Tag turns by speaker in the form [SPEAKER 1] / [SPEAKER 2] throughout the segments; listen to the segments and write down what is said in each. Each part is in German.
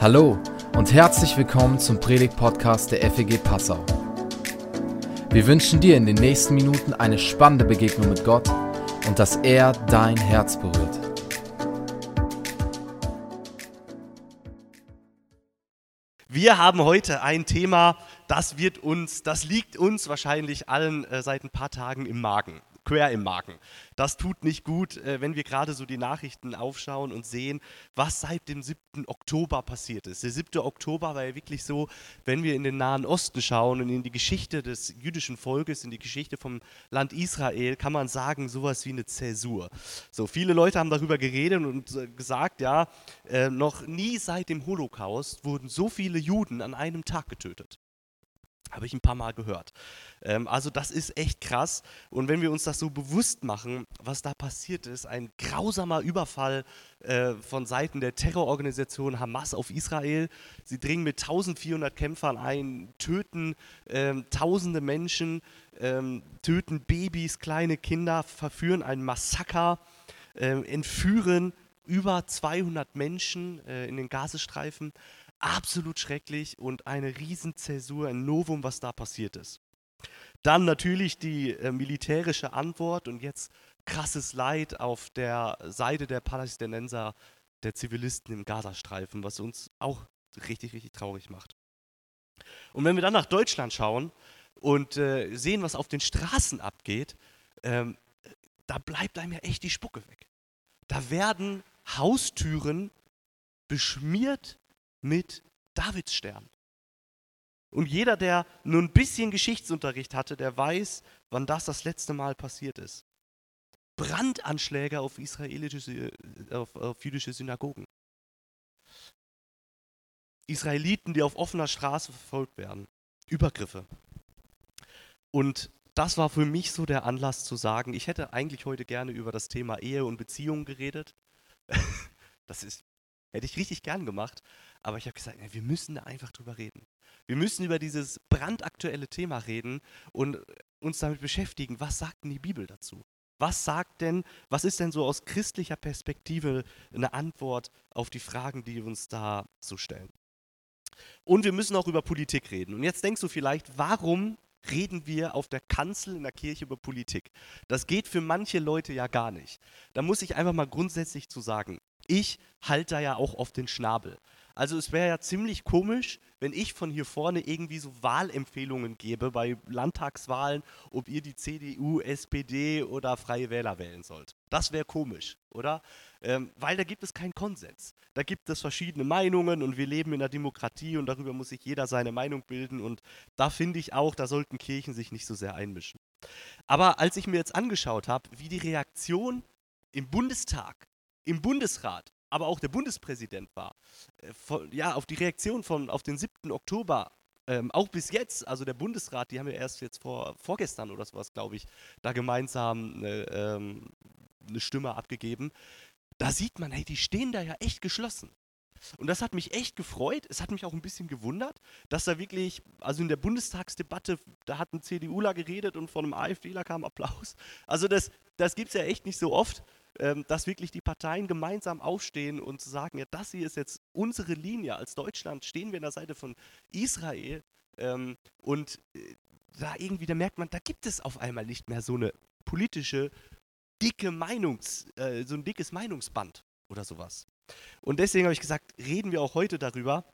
[SPEAKER 1] Hallo und herzlich willkommen zum Predigt-Podcast der FEG Passau. Wir wünschen dir in den nächsten Minuten eine spannende Begegnung mit Gott und dass er dein Herz berührt.
[SPEAKER 2] Wir haben heute ein Thema, das wird uns, das liegt uns wahrscheinlich allen äh, seit ein paar Tagen im Magen quer im Magen. Das tut nicht gut, äh, wenn wir gerade so die Nachrichten aufschauen und sehen, was seit dem 7. Oktober passiert ist. Der 7. Oktober war ja wirklich so, wenn wir in den Nahen Osten schauen und in die Geschichte des jüdischen Volkes, in die Geschichte vom Land Israel, kann man sagen, sowas wie eine Zäsur. So, viele Leute haben darüber geredet und äh, gesagt, ja, äh, noch nie seit dem Holocaust wurden so viele Juden an einem Tag getötet. Habe ich ein paar Mal gehört. Ähm, also das ist echt krass. Und wenn wir uns das so bewusst machen, was da passiert ist, ein grausamer Überfall äh, von Seiten der Terrororganisation Hamas auf Israel. Sie dringen mit 1400 Kämpfern ein, töten ähm, tausende Menschen, ähm, töten Babys, kleine Kinder, verführen ein Massaker, äh, entführen über 200 Menschen äh, in den Gazastreifen absolut schrecklich und eine Riesenzäsur, ein Novum, was da passiert ist. Dann natürlich die äh, militärische Antwort und jetzt krasses Leid auf der Seite der Palästinenser, der Zivilisten im Gazastreifen, was uns auch richtig, richtig traurig macht. Und wenn wir dann nach Deutschland schauen und äh, sehen, was auf den Straßen abgeht, ähm, da bleibt einem ja echt die Spucke weg. Da werden Haustüren beschmiert mit Davidsstern. Und jeder, der nur ein bisschen Geschichtsunterricht hatte, der weiß, wann das das letzte Mal passiert ist. Brandanschläge auf israelische, auf, auf jüdische Synagogen. Israeliten, die auf offener Straße verfolgt werden. Übergriffe. Und das war für mich so der Anlass zu sagen, ich hätte eigentlich heute gerne über das Thema Ehe und Beziehungen geredet. Das ist, hätte ich richtig gern gemacht. Aber ich habe gesagt, wir müssen da einfach drüber reden. Wir müssen über dieses brandaktuelle Thema reden und uns damit beschäftigen, was sagt denn die Bibel dazu? Was sagt denn, was ist denn so aus christlicher Perspektive eine Antwort auf die Fragen, die wir uns da so stellen? Und wir müssen auch über Politik reden. Und jetzt denkst du vielleicht, warum reden wir auf der Kanzel in der Kirche über Politik? Das geht für manche Leute ja gar nicht. Da muss ich einfach mal grundsätzlich zu sagen, ich halte da ja auch auf den Schnabel. Also es wäre ja ziemlich komisch, wenn ich von hier vorne irgendwie so Wahlempfehlungen gebe bei Landtagswahlen, ob ihr die CDU, SPD oder Freie Wähler wählen sollt. Das wäre komisch, oder? Ähm, weil da gibt es keinen Konsens. Da gibt es verschiedene Meinungen und wir leben in einer Demokratie und darüber muss sich jeder seine Meinung bilden und da finde ich auch, da sollten Kirchen sich nicht so sehr einmischen. Aber als ich mir jetzt angeschaut habe, wie die Reaktion im Bundestag, im Bundesrat aber auch der Bundespräsident war, äh, von, ja, auf die Reaktion von, auf den 7. Oktober, ähm, auch bis jetzt, also der Bundesrat, die haben ja erst jetzt vor, vorgestern oder sowas, glaube ich, da gemeinsam eine, ähm, eine Stimme abgegeben. Da sieht man, hey, die stehen da ja echt geschlossen. Und das hat mich echt gefreut. Es hat mich auch ein bisschen gewundert, dass da wirklich, also in der Bundestagsdebatte, da hat ein CDUler geredet und von einem AfDler kam Applaus. Also das, das gibt es ja echt nicht so oft ähm, dass wirklich die Parteien gemeinsam aufstehen und sagen, ja, das hier ist jetzt unsere Linie. Als Deutschland stehen wir an der Seite von Israel. Ähm, und äh, da irgendwie, da merkt man, da gibt es auf einmal nicht mehr so eine politische, dicke Meinungs, äh, so ein dickes Meinungsband oder sowas. Und deswegen habe ich gesagt, reden wir auch heute darüber.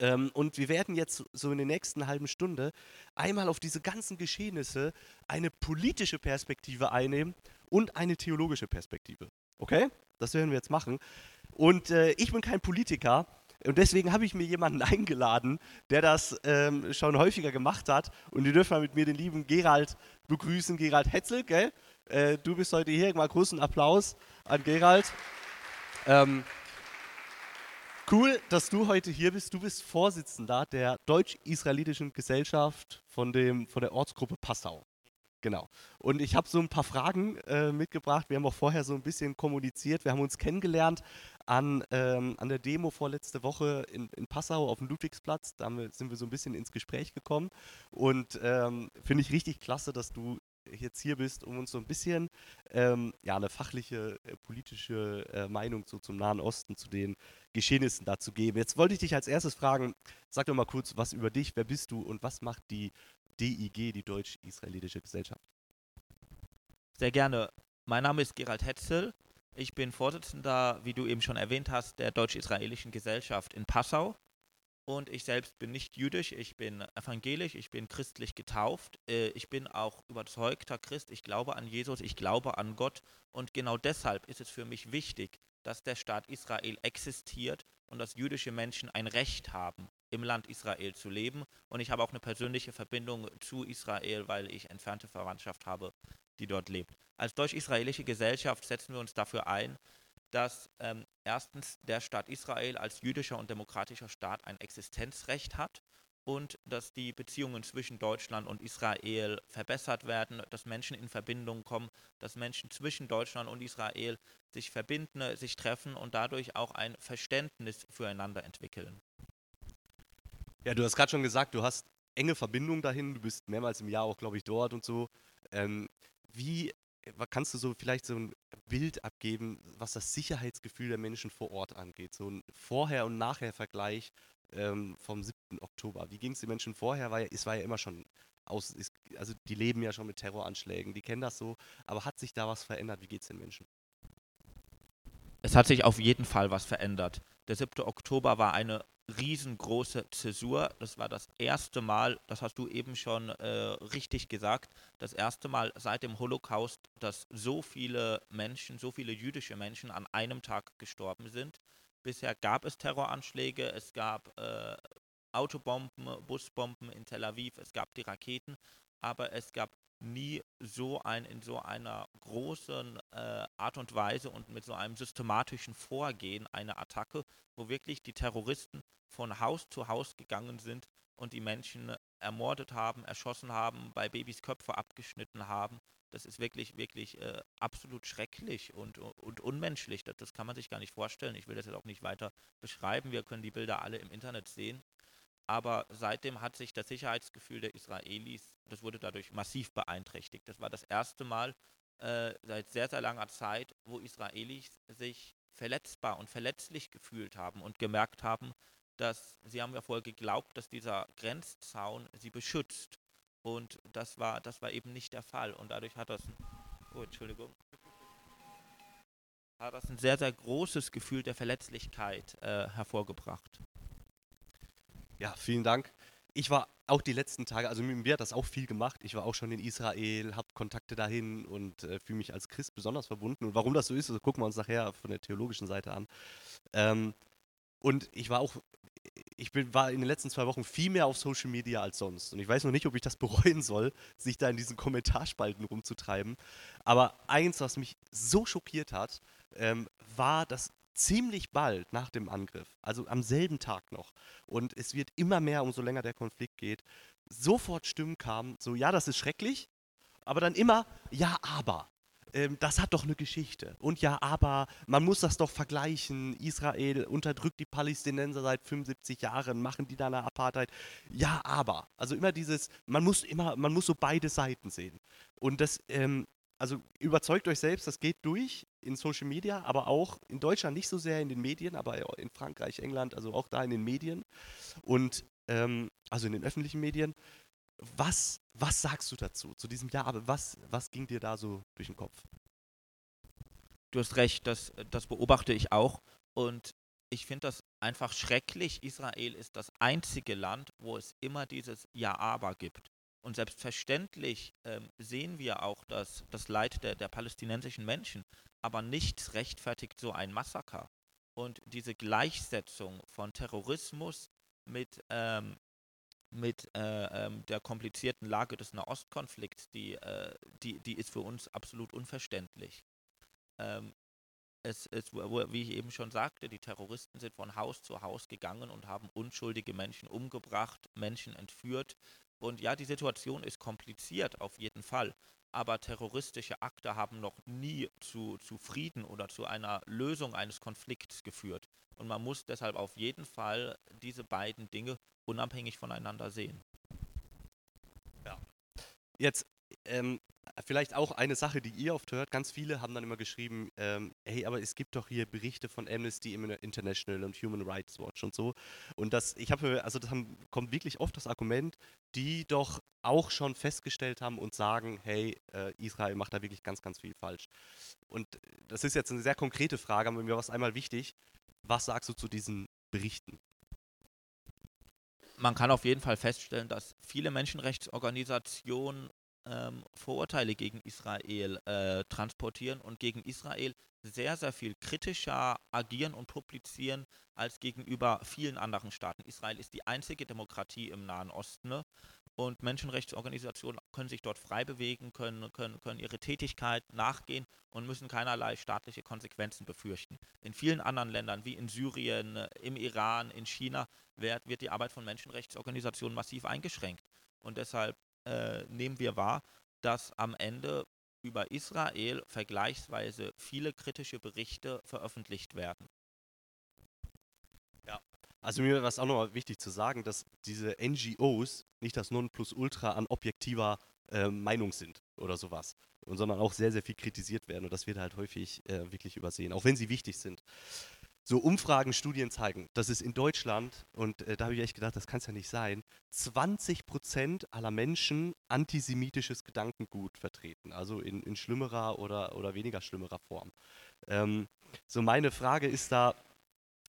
[SPEAKER 2] Ähm, und wir werden jetzt so in der nächsten halben Stunde einmal auf diese ganzen Geschehnisse eine politische Perspektive einnehmen und eine theologische Perspektive. Okay? Das werden wir jetzt machen. Und äh, ich bin kein Politiker. Und deswegen habe ich mir jemanden eingeladen, der das ähm, schon häufiger gemacht hat. Und ihr dürft mal mit mir den lieben Gerald begrüßen, Gerald Hetzel, gell? Äh, du bist heute hier. Mal großen Applaus an Gerald. Ähm, cool, dass du heute hier bist. Du bist Vorsitzender der Deutsch-Israelitischen Gesellschaft von, dem, von der Ortsgruppe Passau. Genau. Und ich habe so ein paar Fragen äh, mitgebracht. Wir haben auch vorher so ein bisschen kommuniziert. Wir haben uns kennengelernt an, ähm, an der Demo vorletzte Woche in, in Passau auf dem Ludwigsplatz. Da wir, sind wir so ein bisschen ins Gespräch gekommen. Und ähm, finde ich richtig klasse, dass du jetzt hier bist, um uns so ein bisschen ähm, ja, eine fachliche, äh, politische äh, Meinung zu, zum Nahen Osten, zu den Geschehnissen dazu geben. Jetzt wollte ich dich als erstes fragen, sag doch mal kurz was über dich, wer bist du und was macht die DIG, die Deutsch-Israelitische Gesellschaft?
[SPEAKER 3] Sehr gerne. Mein Name ist Gerald Hetzel. Ich bin Vorsitzender, wie du eben schon erwähnt hast, der Deutsch-Israelischen Gesellschaft in Passau. Und ich selbst bin nicht jüdisch, ich bin evangelisch, ich bin christlich getauft. Äh, ich bin auch überzeugter Christ. Ich glaube an Jesus, ich glaube an Gott. Und genau deshalb ist es für mich wichtig, dass der Staat Israel existiert und dass jüdische Menschen ein Recht haben, im Land Israel zu leben. Und ich habe auch eine persönliche Verbindung zu Israel, weil ich entfernte Verwandtschaft habe, die dort lebt. Als deutsch-israelische Gesellschaft setzen wir uns dafür ein, dass ähm, erstens der Staat Israel als jüdischer und demokratischer Staat ein Existenzrecht hat und dass die Beziehungen zwischen Deutschland und Israel verbessert werden, dass Menschen in Verbindung kommen, dass Menschen zwischen Deutschland und Israel sich verbinden, sich treffen und dadurch auch ein Verständnis füreinander entwickeln.
[SPEAKER 2] Ja, du hast gerade schon gesagt, du hast enge Verbindungen dahin, du bist mehrmals im Jahr auch, glaube ich, dort und so. Ähm, wie kannst du so vielleicht so ein Bild abgeben, was das Sicherheitsgefühl der Menschen vor Ort angeht? So ein Vorher- und Nachher-Vergleich ähm, vom 7. Oktober. Wie ging es den Menschen vorher? Weil es war ja immer schon aus, ist, also die leben ja schon mit Terroranschlägen, die kennen das so, aber hat sich da was verändert? Wie geht es den Menschen?
[SPEAKER 3] Es hat sich auf jeden Fall was verändert. Der 7. Oktober war eine riesengroße Zäsur. Das war das erste Mal, das hast du eben schon äh, richtig gesagt, das erste Mal seit dem Holocaust, dass so viele Menschen, so viele jüdische Menschen an einem Tag gestorben sind. Bisher gab es Terroranschläge, es gab äh, Autobomben, Busbomben in Tel Aviv, es gab die Raketen, aber es gab nie so ein in so einer großen äh, Art und Weise und mit so einem systematischen Vorgehen eine Attacke, wo wirklich die Terroristen von Haus zu Haus gegangen sind und die Menschen ermordet haben, erschossen haben, bei Babys Köpfe abgeschnitten haben. Das ist wirklich, wirklich äh, absolut schrecklich und, und unmenschlich. Das, das kann man sich gar nicht vorstellen. Ich will das jetzt auch nicht weiter beschreiben. Wir können die Bilder alle im Internet sehen. Aber seitdem hat sich das Sicherheitsgefühl der Israelis, das wurde dadurch massiv beeinträchtigt. Das war das erste Mal äh, seit sehr, sehr langer Zeit, wo Israelis sich verletzbar und verletzlich gefühlt haben und gemerkt haben, dass sie haben ja vorher geglaubt, dass dieser Grenzzaun sie beschützt. Und das war, das war eben nicht der Fall. Und dadurch hat das, oh, Entschuldigung, hat das ein sehr, sehr großes Gefühl der Verletzlichkeit äh, hervorgebracht.
[SPEAKER 2] Ja, vielen Dank. Ich war auch die letzten Tage, also mir hat das auch viel gemacht. Ich war auch schon in Israel, habe Kontakte dahin und äh, fühle mich als Christ besonders verbunden. Und warum das so ist, das gucken wir uns nachher von der theologischen Seite an. Ähm, und ich war auch, ich bin, war in den letzten zwei Wochen viel mehr auf Social Media als sonst. Und ich weiß noch nicht, ob ich das bereuen soll, sich da in diesen Kommentarspalten rumzutreiben. Aber eins, was mich so schockiert hat, ähm, war, dass ziemlich bald nach dem Angriff, also am selben Tag noch, und es wird immer mehr, umso länger der Konflikt geht, sofort Stimmen kamen, so, ja, das ist schrecklich, aber dann immer, ja, aber. Ähm, das hat doch eine Geschichte. Und ja, aber man muss das doch vergleichen. Israel unterdrückt die Palästinenser seit 75 Jahren, machen die da eine Apartheid. Ja, aber. Also immer dieses, man muss immer, man muss so beide Seiten sehen. Und das ähm, also überzeugt euch selbst, das geht durch in Social Media, aber auch in Deutschland nicht so sehr in den Medien, aber in Frankreich, England, also auch da in den Medien und ähm, also in den öffentlichen Medien. Was, was sagst du dazu, zu diesem Jahr? Aber was, was ging dir da so durch den Kopf?
[SPEAKER 3] Du hast recht, das, das beobachte ich auch. Und ich finde das einfach schrecklich. Israel ist das einzige Land, wo es immer dieses Ja-Aber gibt. Und selbstverständlich ähm, sehen wir auch das, das Leid der, der palästinensischen Menschen, aber nichts rechtfertigt so ein Massaker. Und diese Gleichsetzung von Terrorismus mit, ähm, mit äh, ähm, der komplizierten Lage des Nahostkonflikts, die, äh, die, die ist für uns absolut unverständlich. Ähm, es ist, wie ich eben schon sagte, die Terroristen sind von Haus zu Haus gegangen und haben unschuldige Menschen umgebracht, Menschen entführt, und ja, die Situation ist kompliziert auf jeden Fall, aber terroristische Akte haben noch nie zu, zu Frieden oder zu einer Lösung eines Konflikts geführt. Und man muss deshalb auf jeden Fall diese beiden Dinge unabhängig voneinander sehen.
[SPEAKER 2] Ja. Jetzt ähm, vielleicht auch eine Sache, die ihr oft hört. Ganz viele haben dann immer geschrieben, ähm, hey, aber es gibt doch hier Berichte von Amnesty International und Human Rights Watch und so. Und das, ich habe, also das haben, kommt wirklich oft das Argument, die doch auch schon festgestellt haben und sagen, hey, äh, Israel macht da wirklich ganz, ganz viel falsch. Und das ist jetzt eine sehr konkrete Frage, aber mir war es einmal wichtig. Was sagst du zu diesen Berichten?
[SPEAKER 3] Man kann auf jeden Fall feststellen, dass viele Menschenrechtsorganisationen ähm, Vorurteile gegen Israel äh, transportieren und gegen Israel sehr, sehr viel kritischer agieren und publizieren als gegenüber vielen anderen Staaten. Israel ist die einzige Demokratie im Nahen Osten ne? und Menschenrechtsorganisationen können sich dort frei bewegen, können, können, können ihre Tätigkeit nachgehen und müssen keinerlei staatliche Konsequenzen befürchten. In vielen anderen Ländern, wie in Syrien, im Iran, in China, wird, wird die Arbeit von Menschenrechtsorganisationen massiv eingeschränkt. Und deshalb äh, nehmen wir wahr, dass am Ende über Israel vergleichsweise viele kritische Berichte veröffentlicht werden.
[SPEAKER 2] Ja, also mir war es auch nochmal wichtig zu sagen, dass diese NGOs nicht das Nonplusultra an objektiver äh, Meinung sind oder sowas, sondern auch sehr, sehr viel kritisiert werden und das wird halt häufig äh, wirklich übersehen, auch wenn sie wichtig sind so Umfragen, Studien zeigen, dass es in Deutschland, und äh, da habe ich echt gedacht, das kann es ja nicht sein, 20 Prozent aller Menschen antisemitisches Gedankengut vertreten, also in, in schlimmerer oder, oder weniger schlimmerer Form. Ähm, so meine Frage ist da,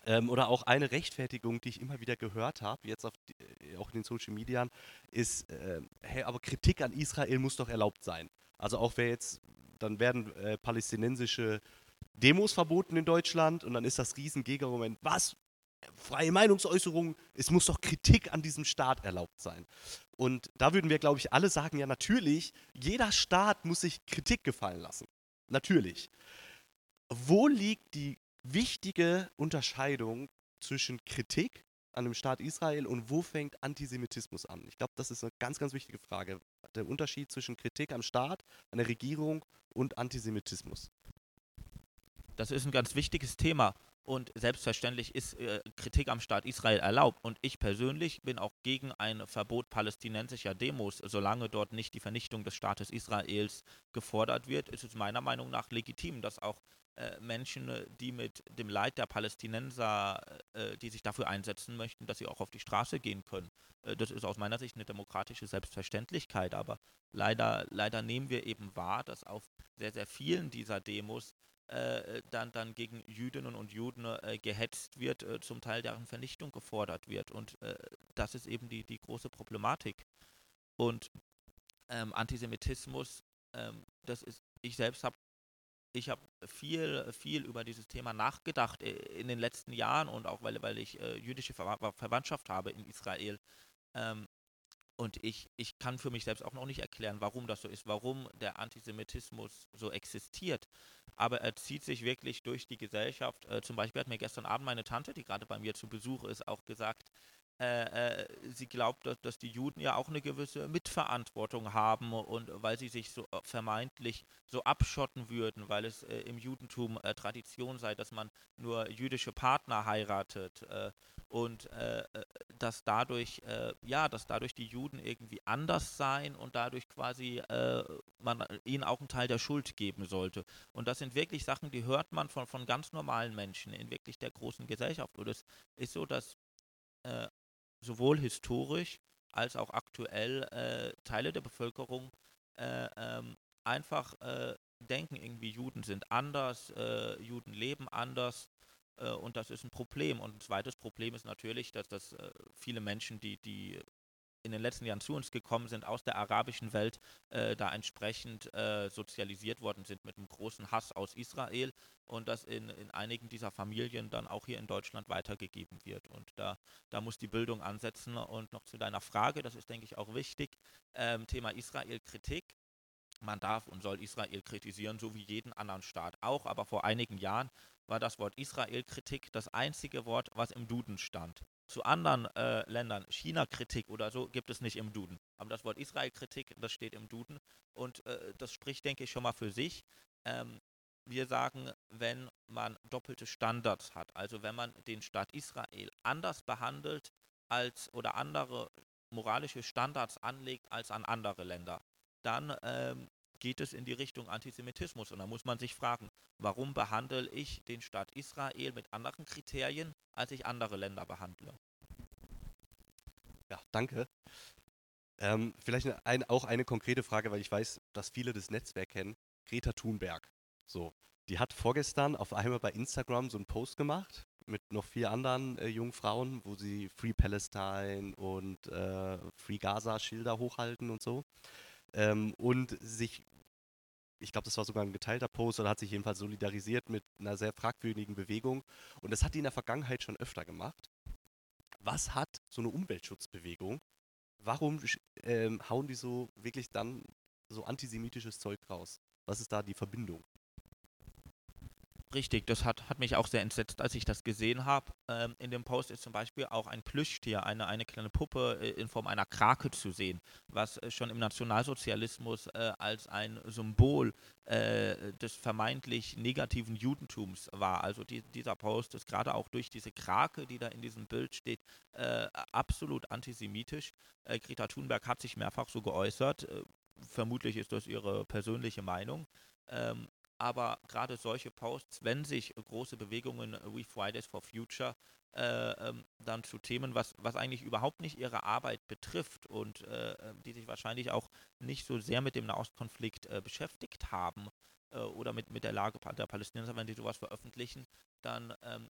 [SPEAKER 2] ähm, oder auch eine Rechtfertigung, die ich immer wieder gehört habe, jetzt die, äh, auch in den Social Media, ist, äh, hey, aber Kritik an Israel muss doch erlaubt sein. Also auch wer jetzt, dann werden äh, palästinensische Demos verboten in Deutschland und dann ist das riesen Gegenargument, was? Freie Meinungsäußerung, es muss doch Kritik an diesem Staat erlaubt sein. Und da würden wir, glaube ich, alle sagen, ja natürlich, jeder Staat muss sich Kritik gefallen lassen. Natürlich. Wo liegt die wichtige Unterscheidung zwischen Kritik an dem Staat Israel und wo fängt Antisemitismus an? Ich glaube, das ist eine ganz, ganz wichtige Frage. Der Unterschied zwischen Kritik am Staat, an der Regierung und Antisemitismus.
[SPEAKER 3] Das ist ein ganz wichtiges Thema. Und selbstverständlich ist äh, Kritik am Staat Israel erlaubt. Und ich persönlich bin auch gegen ein Verbot palästinensischer Demos. Solange dort nicht die Vernichtung des Staates Israels gefordert wird, ist es meiner Meinung nach legitim, dass auch äh, Menschen, äh, die mit dem Leid der Palästinenser, äh, die sich dafür einsetzen möchten, dass sie auch auf die Straße gehen können. Äh, das ist aus meiner Sicht eine demokratische Selbstverständlichkeit. Aber leider, leider nehmen wir eben wahr, dass auf sehr, sehr vielen dieser Demos äh, dann, dann gegen Jüdinnen und Juden äh, gehetzt wird, äh, zum Teil deren Vernichtung gefordert wird. Und äh, das ist eben die, die große Problematik. Und ähm, Antisemitismus, ähm, das ist, ich selbst habe ich habe viel, viel über dieses Thema nachgedacht äh, in den letzten Jahren und auch weil, weil ich äh, jüdische Ver Verwandtschaft habe in Israel. Ähm, und ich, ich kann für mich selbst auch noch nicht erklären, warum das so ist, warum der Antisemitismus so existiert. Aber er zieht sich wirklich durch die Gesellschaft. Äh, zum Beispiel hat mir gestern Abend meine Tante, die gerade bei mir zu Besuch ist, auch gesagt, äh, äh, sie glaubt, dass, dass, die Juden ja auch eine gewisse Mitverantwortung haben und weil sie sich so äh, vermeintlich so abschotten würden, weil es äh, im Judentum äh, Tradition sei, dass man nur jüdische Partner heiratet äh, und dass dadurch ja, dass dadurch die Juden irgendwie anders seien und dadurch quasi man ihnen auch einen Teil der Schuld geben sollte. Und das sind wirklich Sachen, die hört man von, von ganz normalen Menschen in wirklich der großen Gesellschaft. Und es ist so, dass sowohl historisch als auch aktuell äh, Teile der Bevölkerung äh, ähm, einfach äh, denken, irgendwie Juden sind anders, äh, Juden leben anders äh, und das ist ein Problem. Und ein zweites Problem ist natürlich, dass das viele Menschen, die, die in den letzten Jahren zu uns gekommen sind aus der arabischen Welt, äh, da entsprechend äh, sozialisiert worden sind mit einem großen Hass aus Israel und das in, in einigen dieser Familien dann auch hier in Deutschland weitergegeben wird. Und da, da muss die Bildung ansetzen. Und noch zu deiner Frage, das ist, denke ich, auch wichtig, ähm, Thema Israel-Kritik. Man darf und soll Israel kritisieren, so wie jeden anderen Staat auch. Aber vor einigen Jahren war das Wort Israel-Kritik das einzige Wort, was im Duden stand zu anderen äh, Ländern, China-Kritik oder so, gibt es nicht im Duden. Aber das Wort Israel-Kritik, das steht im Duden und äh, das spricht, denke ich, schon mal für sich. Ähm, wir sagen, wenn man doppelte Standards hat, also wenn man den Staat Israel anders behandelt als oder andere moralische Standards anlegt als an andere Länder, dann ähm, geht es in die Richtung Antisemitismus. Und da muss man sich fragen, warum behandle ich den Staat Israel mit anderen Kriterien, als ich andere Länder behandle?
[SPEAKER 2] Ja, danke. Ähm, vielleicht ein, auch eine konkrete Frage, weil ich weiß, dass viele das Netzwerk kennen. Greta Thunberg. So, die hat vorgestern auf einmal bei Instagram so einen Post gemacht mit noch vier anderen äh, jungen Frauen, wo sie Free Palestine und äh, Free Gaza Schilder hochhalten und so. Ähm, und sich, ich glaube, das war sogar ein geteilter Post oder hat sich jedenfalls solidarisiert mit einer sehr fragwürdigen Bewegung. Und das hat die in der Vergangenheit schon öfter gemacht. Was hat so eine Umweltschutzbewegung? Warum ähm, hauen die so wirklich dann so antisemitisches Zeug raus? Was ist da die Verbindung?
[SPEAKER 3] Richtig, das hat, hat mich auch sehr entsetzt, als ich das gesehen habe. Ähm, in dem Post ist zum Beispiel auch ein Plüschtier, eine, eine kleine Puppe äh, in Form einer Krake zu sehen, was äh, schon im Nationalsozialismus äh, als ein Symbol äh, des vermeintlich negativen Judentums war. Also die, dieser Post ist gerade auch durch diese Krake, die da in diesem Bild steht, äh, absolut antisemitisch. Äh, Greta Thunberg hat sich mehrfach so geäußert. vermutlich ist das ihre persönliche Meinung. Ähm, aber gerade solche Posts, wenn sich große Bewegungen wie Fridays for Future äh, ähm, dann zu Themen, was, was eigentlich überhaupt nicht ihre Arbeit betrifft und äh, ähm, die sich wahrscheinlich auch nicht so sehr mit dem Nahostkonflikt äh, beschäftigt haben äh, oder mit, mit der Lage der Palästinenser, wenn die sowas veröffentlichen, dann ähm,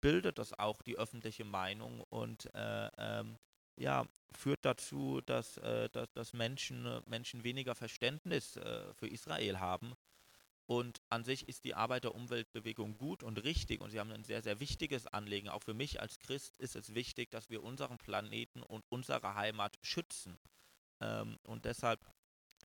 [SPEAKER 3] bildet das auch die öffentliche Meinung und äh, ähm, ja, führt dazu, dass, äh, dass, dass Menschen, Menschen weniger Verständnis für Israel haben und an sich ist die Arbeit der Umweltbewegung gut und richtig und sie haben ein sehr, sehr wichtiges Anliegen. Auch für mich als Christ ist es wichtig, dass wir unseren Planeten und unsere Heimat schützen. Ähm, und deshalb,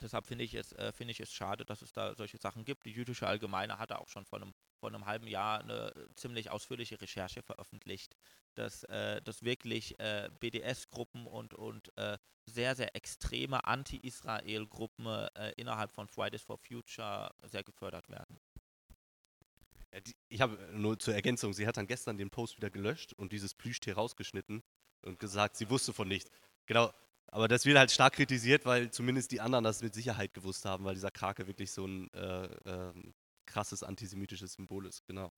[SPEAKER 3] deshalb finde ich, es, äh, find ich es schade, dass es da solche Sachen gibt. Die jüdische Allgemeine hatte auch schon vor einem, vor einem halben Jahr eine ziemlich ausführliche Recherche veröffentlicht, dass, äh, dass wirklich äh, BDS-Gruppen und, und äh, sehr, sehr extreme Anti-Israel-Gruppen äh, innerhalb von Fridays for Future sehr gefördert werden.
[SPEAKER 2] Ich habe nur zur Ergänzung, sie hat dann gestern den Post wieder gelöscht und dieses Plüschtier rausgeschnitten und gesagt, sie wusste von nichts. Genau, aber das wird halt stark kritisiert, weil zumindest die anderen das mit Sicherheit gewusst haben, weil dieser Krake wirklich so ein äh, äh, krasses antisemitisches Symbol ist, genau.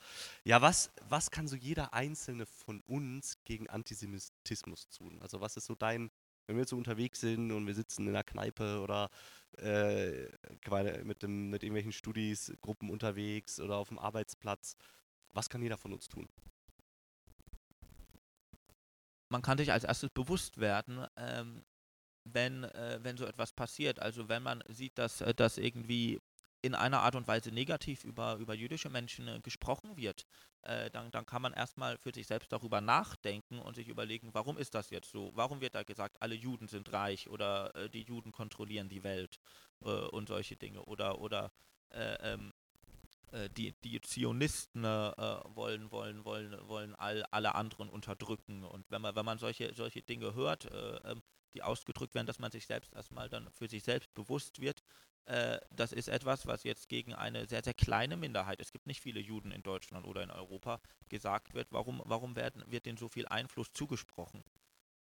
[SPEAKER 2] Ja, was, was kann so jeder Einzelne von uns gegen Antisemitismus tun? Also was ist so dein, wenn wir jetzt so unterwegs sind und wir sitzen in einer Kneipe oder äh, mit, dem, mit irgendwelchen Studis, Gruppen unterwegs oder auf dem Arbeitsplatz, was kann jeder von uns tun?
[SPEAKER 3] Man kann sich als erstes bewusst werden, ähm, wenn, äh, wenn so etwas passiert. Also wenn man sieht, dass, äh, dass irgendwie in einer Art und Weise negativ über, über jüdische Menschen äh, gesprochen wird, äh, dann, dann kann man erstmal für sich selbst darüber nachdenken und sich überlegen, warum ist das jetzt so? Warum wird da gesagt, alle Juden sind reich oder äh, die Juden kontrollieren die Welt äh, und solche Dinge? Oder, oder äh, ähm, äh, die, die Zionisten wollen, wollen, wollen, wollen all, alle anderen unterdrücken. Und wenn man, wenn man solche, solche Dinge hört, ähm, die ausgedrückt werden, dass man sich selbst erstmal dann für sich selbst bewusst wird, äh, das ist etwas, was jetzt gegen eine sehr, sehr kleine Minderheit, es gibt nicht viele Juden in Deutschland oder in Europa, gesagt wird, warum, warum werden, wird denen so viel Einfluss zugesprochen?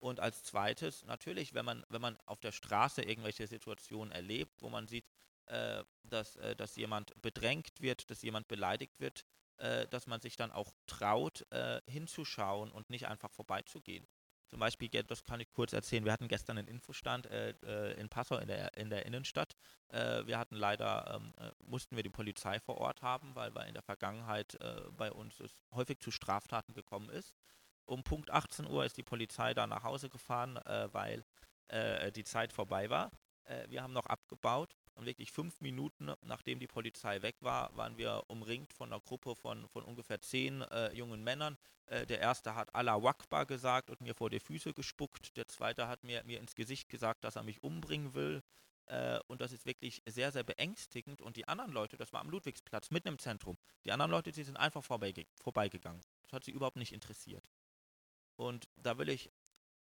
[SPEAKER 3] Und als zweites, natürlich, wenn man, wenn man auf der Straße irgendwelche Situationen erlebt, wo man sieht, äh, dass, äh, dass jemand bedrängt wird, dass jemand beleidigt wird, äh, dass man sich dann auch traut, äh, hinzuschauen und nicht einfach vorbeizugehen. Zum Beispiel, das kann ich kurz erzählen, wir hatten gestern einen Infostand äh, in Passau in der, in der Innenstadt. Wir hatten leider, ähm, äh, mussten wir die Polizei vor Ort haben, weil, weil in der Vergangenheit bei uns es häufig zu Straftaten gekommen ist. Um Punkt 18 Uhr ist die Polizei da nach Hause gefahren, weil die Zeit vorbei war. wir haben noch abgebaut und wirklich fünf Minuten, nachdem die Polizei weg war, waren wir umringt von einer Gruppe von, von ungefähr zehn äh, jungen Männern. Äh, der erste hat Allah Wakbar gesagt und mir vor die Füße gespuckt. Der zweite hat mir, mir ins Gesicht gesagt, dass er mich umbringen will. Äh, und das ist wirklich sehr, sehr beängstigend. Und die anderen Leute, das war am Ludwigsplatz, mitten im Zentrum, die anderen Leute, die sind einfach vorbeige vorbeigegangen. Das hat sie überhaupt nicht interessiert. Und da will ich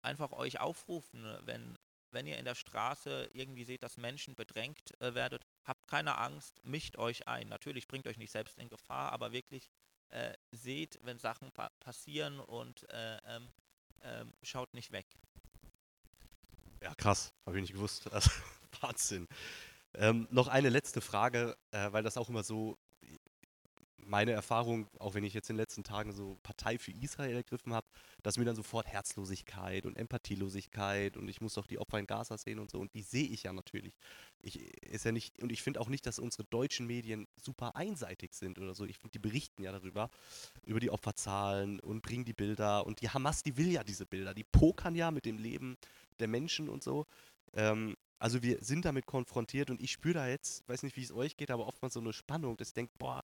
[SPEAKER 3] einfach euch aufrufen, wenn wenn ihr in der Straße irgendwie seht, dass Menschen bedrängt äh, werdet, habt keine Angst, mischt euch ein. Natürlich bringt euch nicht selbst in Gefahr, aber wirklich äh, seht, wenn Sachen pa passieren und äh, ähm, ähm, schaut nicht weg.
[SPEAKER 2] Ja, krass, habe ich nicht gewusst. Also, Wahnsinn. Ähm, noch eine letzte Frage, äh, weil das auch immer so meine Erfahrung, auch wenn ich jetzt in den letzten Tagen so Partei für Israel ergriffen habe, dass mir dann sofort Herzlosigkeit und Empathielosigkeit und ich muss doch die Opfer in Gaza sehen und so und die sehe ich ja natürlich. Ich, ist ja nicht, und ich finde auch nicht, dass unsere deutschen Medien super einseitig sind oder so. Ich finde, die berichten ja darüber, über die Opferzahlen und bringen die Bilder und die Hamas, die will ja diese Bilder, die pokern ja mit dem Leben der Menschen und so. Ähm, also wir sind damit konfrontiert und ich spüre da jetzt, weiß nicht, wie es euch geht, aber oftmals so eine Spannung, dass ich denke, boah,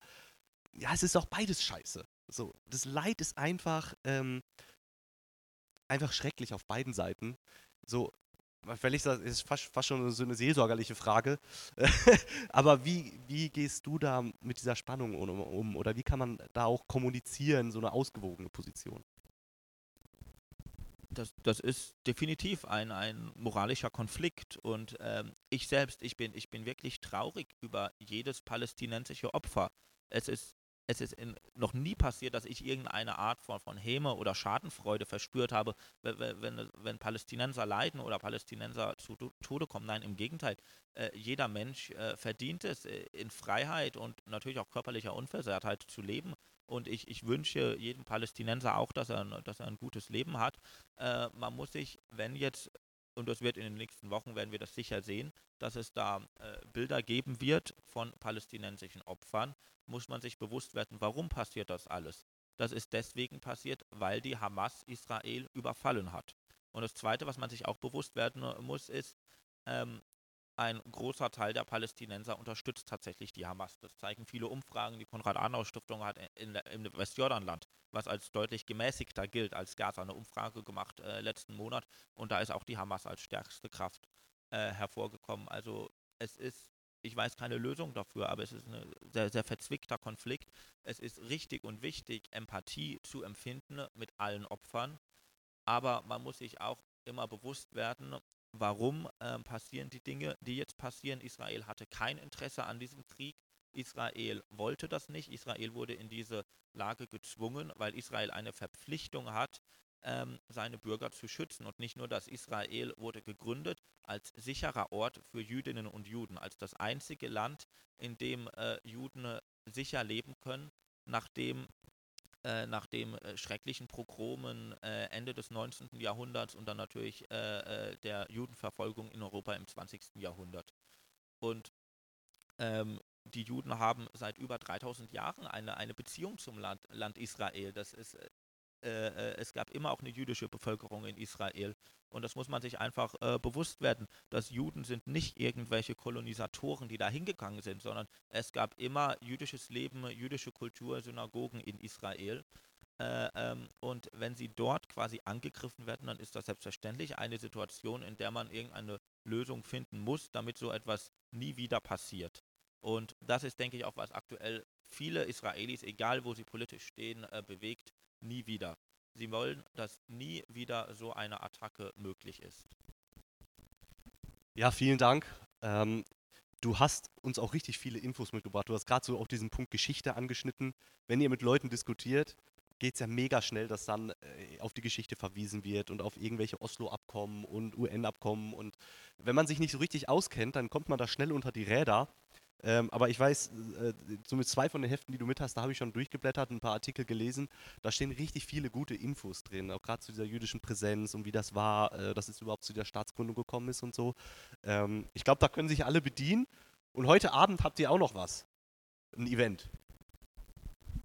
[SPEAKER 2] ja, es ist auch beides scheiße. So, das Leid ist einfach, ähm, einfach schrecklich auf beiden Seiten. So, weil ich sage, ist fast, fast schon so eine seelsorgerliche Frage. Aber wie, wie gehst du da mit dieser Spannung um, um? Oder wie kann man da auch kommunizieren, so eine ausgewogene Position?
[SPEAKER 3] Das, das ist definitiv ein, ein moralischer Konflikt. Und ähm, ich selbst, ich bin, ich bin wirklich traurig über jedes palästinensische Opfer. Es ist es ist in, noch nie passiert, dass ich irgendeine Art von, von Häme oder Schadenfreude verspürt habe, wenn, wenn, wenn Palästinenser leiden oder Palästinenser zu Tode kommen. Nein, im Gegenteil. Äh, jeder Mensch äh, verdient es, äh, in Freiheit und natürlich auch körperlicher Unversehrtheit zu leben. Und ich, ich wünsche jedem Palästinenser auch, dass er, dass er ein gutes Leben hat. Äh, man muss sich, wenn jetzt und das wird in den nächsten Wochen, werden wir das sicher sehen, dass es da äh, Bilder geben wird von palästinensischen Opfern, muss man sich bewusst werden, warum passiert das alles. Das ist deswegen passiert, weil die Hamas Israel überfallen hat. Und das Zweite, was man sich auch bewusst werden muss, ist, ähm, ein großer Teil der Palästinenser unterstützt tatsächlich die Hamas. Das zeigen viele Umfragen. Die Konrad-Adenauer-Stiftung hat in, in, im Westjordanland, was als deutlich gemäßigter gilt als Gaza, eine Umfrage gemacht äh, letzten Monat. Und da ist auch die Hamas als stärkste Kraft äh, hervorgekommen. Also es ist, ich weiß keine Lösung dafür, aber es ist ein sehr, sehr verzwickter Konflikt. Es ist richtig und wichtig, Empathie zu empfinden mit allen Opfern. Aber man muss sich auch immer bewusst werden, warum äh, passieren die Dinge, die jetzt passieren. Israel hatte kein Interesse an diesem Krieg. Israel wollte das nicht. Israel wurde in diese Lage gezwungen, weil Israel eine Verpflichtung hat, ähm, seine Bürger zu schützen. Und nicht nur das, Israel wurde gegründet als sicherer Ort für Jüdinnen und Juden, als das einzige Land, in dem äh, Juden sicher leben können, nachdem äh, nach den äh, schrecklichen Progromen äh, Ende des 19. Jahrhunderts und dann natürlich äh, der Judenverfolgung in Europa im 20. Jahrhundert. Und ähm, die Juden haben seit über 3000 Jahren eine, eine Beziehung zum Land, Land Israel. Das ist es gab immer auch eine jüdische Bevölkerung in Israel. Und das muss man sich einfach äh, bewusst werden, dass Juden sind nicht irgendwelche Kolonisatoren, die da hingegangen sind, sondern es gab immer jüdisches Leben, jüdische Kultur, Synagogen in Israel. Äh, ähm, und wenn sie dort quasi angegriffen werden, dann ist das selbstverständlich eine Situation, in der man irgendeine Lösung finden muss, damit so etwas nie wieder passiert. Und das ist, denke ich, auch was aktuell viele Israelis, egal wo sie politisch stehen, äh, bewegt, nie wieder. Sie wollen, dass nie wieder so eine Attacke möglich ist.
[SPEAKER 2] Ja, vielen Dank. Ähm, du hast uns auch richtig viele Infos mitgebracht. Du hast gerade so auch diesen Punkt Geschichte angeschnitten. Wenn ihr mit Leuten diskutiert, geht es ja mega schnell, dass dann äh, auf die Geschichte verwiesen wird und auf irgendwelche Oslo-Abkommen und UN-Abkommen. Und wenn man sich nicht so richtig auskennt, dann kommt man da schnell unter die Räder. Ähm, aber ich weiß, äh, so mit zwei von den Heften, die du mit hast, da habe ich schon durchgeblättert, ein paar Artikel gelesen. Da stehen richtig viele gute Infos drin, auch gerade zu dieser jüdischen Präsenz und wie das war, äh, dass es überhaupt zu der Staatsgründung gekommen ist und so. Ähm, ich glaube, da können sich alle bedienen. Und heute Abend habt ihr auch noch was. Ein Event.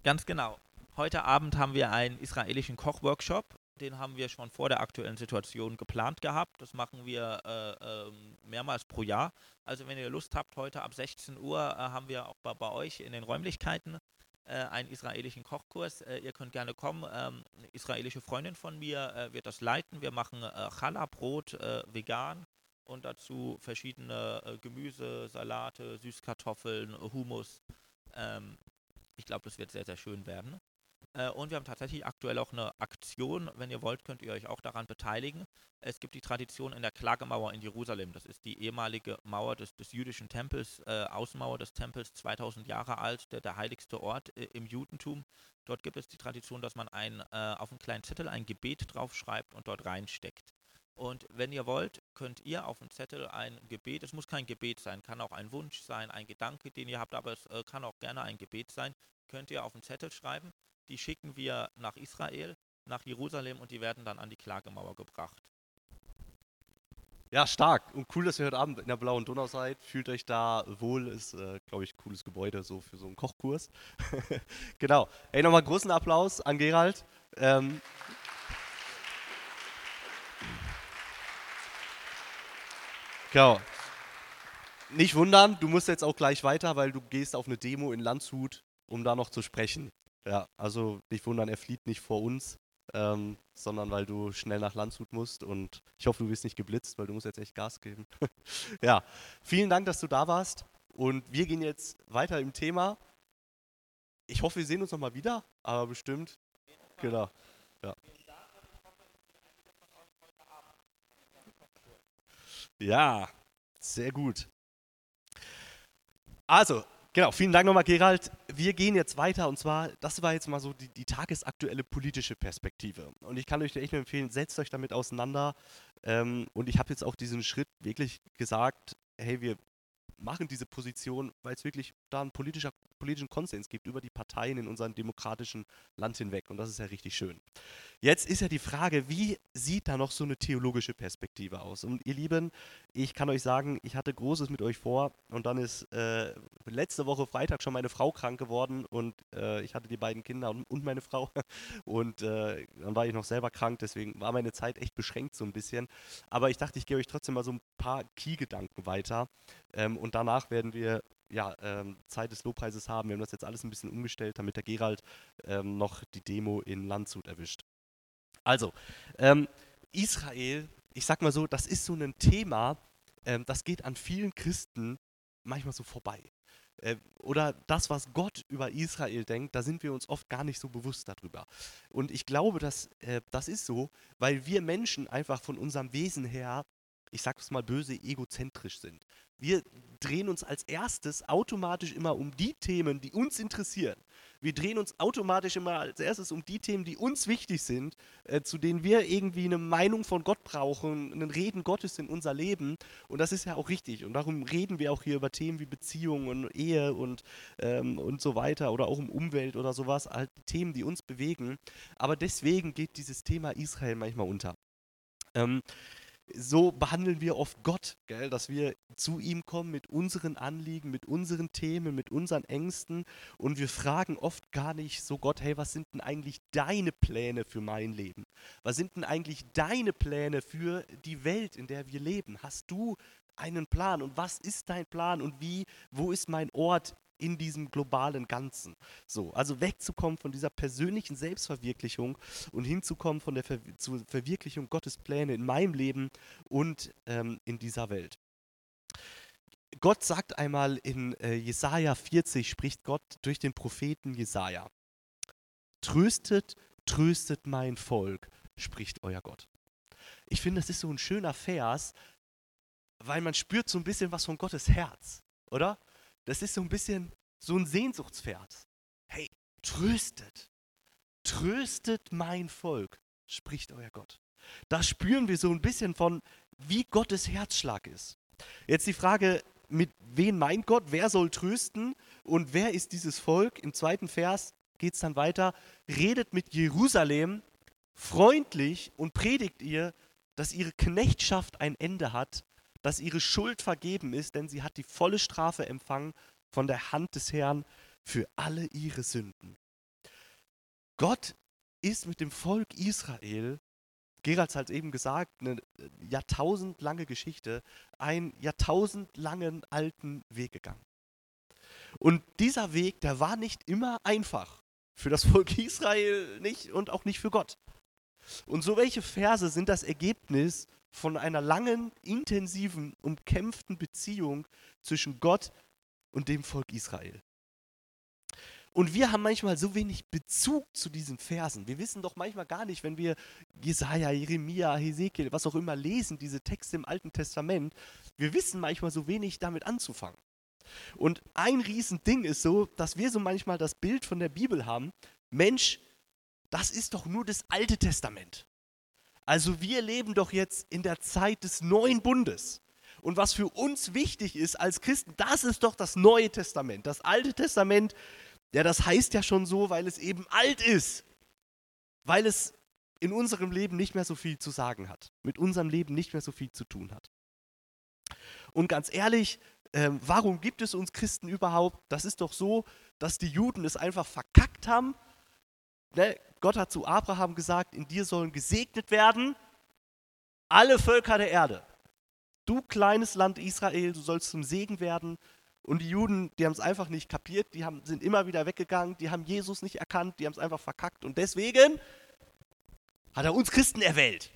[SPEAKER 3] Ganz genau. Heute Abend haben wir einen israelischen Kochworkshop den haben wir schon vor der aktuellen Situation geplant gehabt. Das machen wir äh, äh, mehrmals pro Jahr. Also wenn ihr Lust habt, heute ab 16 Uhr äh, haben wir auch bei, bei, euch in den Räumlichkeiten äh, einen israelischen Kochkurs. Äh, ihr könnt gerne kommen. Ähm, eine israelische Freundin von mir äh, wird das leiten. Wir machen äh, Challah-Brot vegan und dazu verschiedene Gemüse, Salate, Süßkartoffeln, Hummus. Ähm, ich glaube, das wird sehr, sehr schön werden. Äh, und wir haben tatsächlich aktuell auch eine Aktion. Wenn ihr wollt, könnt ihr euch auch daran beteiligen. Es gibt die Tradition in der Klagemauer in Jerusalem. Das ist die ehemalige Mauer des, des jüdischen Tempels, äh, Außenmauer des Tempels, 2000 Jahre alt, der, der heiligste Ort äh, im Judentum. Dort gibt es die Tradition, dass man ein, äh, auf einen kleinen Zettel ein Gebet draufschreibt und dort reinsteckt. Und wenn ihr wollt, könnt ihr auf dem Zettel ein Gebet, es muss kein Gebet sein, kann auch ein Wunsch sein, ein Gedanke, den ihr habt, aber es äh, kann auch gerne ein Gebet sein, könnt ihr auf den Zettel schreiben. Die schicken wir nach Israel, nach Jerusalem und die werden dann an die Klagemauer gebracht.
[SPEAKER 2] Ja, stark. Und cool, dass ihr heute Abend in der Blauen Donau seid. Fühlt euch da wohl. Ist, äh, glaube ich, ein cooles Gebäude so für so einen Kochkurs. genau. Hey, nochmal großen Applaus an Gerald. Ähm, genau. Nicht wundern, du musst jetzt auch gleich weiter, weil du gehst auf eine Demo in Landshut, um da noch zu sprechen. Ja, also nicht wundern, er flieht nicht vor uns, ähm, sondern weil du schnell nach Landshut musst und ich hoffe, du wirst nicht geblitzt, weil du musst jetzt echt Gas geben. ja, vielen Dank, dass du da warst und wir gehen jetzt weiter im Thema. Ich hoffe, wir sehen uns nochmal wieder, aber bestimmt. Genau. Ja. Ja, sehr gut. Also, Genau, vielen Dank nochmal, Gerald. Wir gehen jetzt weiter und zwar, das war jetzt mal so die, die tagesaktuelle politische Perspektive. Und ich kann euch echt nur empfehlen, setzt euch damit auseinander. Ähm, und ich habe jetzt auch diesen Schritt wirklich gesagt, hey, wir machen diese Position, weil es wirklich da einen politischer, politischen Konsens gibt über die Parteien in unserem demokratischen Land hinweg. Und das ist ja richtig schön. Jetzt ist ja die Frage, wie sieht da noch so eine theologische Perspektive aus? Und ihr Lieben, ich kann euch sagen, ich hatte Großes mit euch vor und dann ist äh, letzte Woche Freitag schon meine Frau krank geworden und äh, ich hatte die beiden Kinder und, und meine Frau und äh, dann war ich noch selber krank, deswegen war meine Zeit echt beschränkt so ein bisschen. Aber ich dachte, ich gebe euch trotzdem mal so ein paar Key-Gedanken weiter ähm, und danach werden wir ja, ähm, Zeit des Lobpreises haben. Wir haben das jetzt alles ein bisschen umgestellt, damit der Gerald ähm, noch die Demo in Landshut erwischt. Also, ähm, Israel, ich sag mal so, das ist so ein Thema, ähm, das geht an vielen Christen manchmal so vorbei. Äh, oder das, was Gott über Israel denkt, da sind wir uns oft gar nicht so bewusst darüber. Und ich glaube, dass äh, das ist so, weil wir Menschen einfach von unserem Wesen her ich sag's mal böse, egozentrisch sind. Wir drehen uns als erstes automatisch immer um die Themen, die uns interessieren. Wir drehen uns automatisch immer als erstes um die Themen, die uns wichtig sind, äh, zu denen wir irgendwie eine Meinung von Gott brauchen, ein Reden Gottes in unser Leben. Und das ist ja auch richtig. Und darum reden wir auch hier über Themen wie Beziehungen und Ehe und, ähm, und so weiter oder auch um Umwelt oder sowas. Halt Themen, die uns bewegen. Aber deswegen geht dieses Thema Israel manchmal unter. Ähm, so behandeln wir oft Gott, gell? dass wir zu ihm kommen mit unseren Anliegen, mit unseren Themen, mit unseren Ängsten und wir fragen oft gar nicht so Gott, hey, was sind denn eigentlich deine Pläne für mein Leben? Was sind denn eigentlich deine Pläne für die Welt, in der wir leben? Hast du einen Plan und was ist dein Plan und wie, wo ist mein Ort in diesem globalen Ganzen. So, also wegzukommen von dieser persönlichen Selbstverwirklichung und hinzukommen von der Ver zur Verwirklichung Gottes Pläne in meinem Leben und ähm, in dieser Welt. Gott sagt einmal in äh, Jesaja 40, spricht Gott durch den Propheten Jesaja: Tröstet, tröstet mein Volk, spricht euer Gott. Ich finde, das ist so ein schöner Vers, weil man spürt so ein bisschen was von Gottes Herz, oder? Das ist so ein bisschen so ein Sehnsuchtspferd. Hey, tröstet, tröstet mein Volk, spricht euer Gott. Da spüren wir so ein bisschen von, wie Gottes Herzschlag ist. Jetzt die Frage, mit wem meint Gott? Wer soll trösten? Und wer ist dieses Volk? Im zweiten Vers geht es dann weiter. Redet mit Jerusalem freundlich und predigt ihr, dass ihre Knechtschaft ein Ende hat dass ihre Schuld vergeben ist, denn sie hat die volle Strafe empfangen von der Hand des Herrn für alle ihre Sünden. Gott ist mit dem Volk Israel, Gerald hat es eben gesagt, eine jahrtausendlange Geschichte, einen jahrtausendlangen alten Weg gegangen. Und dieser Weg, der war nicht immer einfach. Für das Volk Israel nicht und auch nicht für Gott. Und so welche Verse sind das Ergebnis von einer langen, intensiven, umkämpften Beziehung zwischen Gott und dem Volk Israel. Und wir haben manchmal so wenig Bezug zu diesen Versen. Wir wissen doch manchmal gar nicht, wenn wir Jesaja, Jeremia, Hesekiel, was auch immer lesen, diese Texte im Alten Testament, wir wissen manchmal so wenig damit anzufangen. Und ein Riesending ist so, dass wir so manchmal das Bild von der Bibel haben, Mensch, das ist doch nur das Alte Testament. Also wir leben doch jetzt in der Zeit des neuen Bundes. Und was für uns wichtig ist als Christen, das ist doch das Neue Testament. Das Alte Testament, ja, das heißt ja schon so, weil es eben alt ist. Weil es in unserem Leben nicht mehr so viel zu sagen hat. Mit unserem Leben nicht mehr so viel zu tun hat. Und ganz ehrlich, äh, warum gibt es uns Christen überhaupt? Das ist doch so, dass die Juden es einfach verkackt haben. Ne? Gott hat zu Abraham gesagt, in dir sollen gesegnet werden alle Völker der Erde. Du kleines Land Israel, du sollst zum Segen werden. Und die Juden, die haben es einfach nicht kapiert, die haben, sind immer wieder weggegangen, die haben Jesus nicht erkannt, die haben es einfach verkackt. Und deswegen hat er uns Christen erwählt.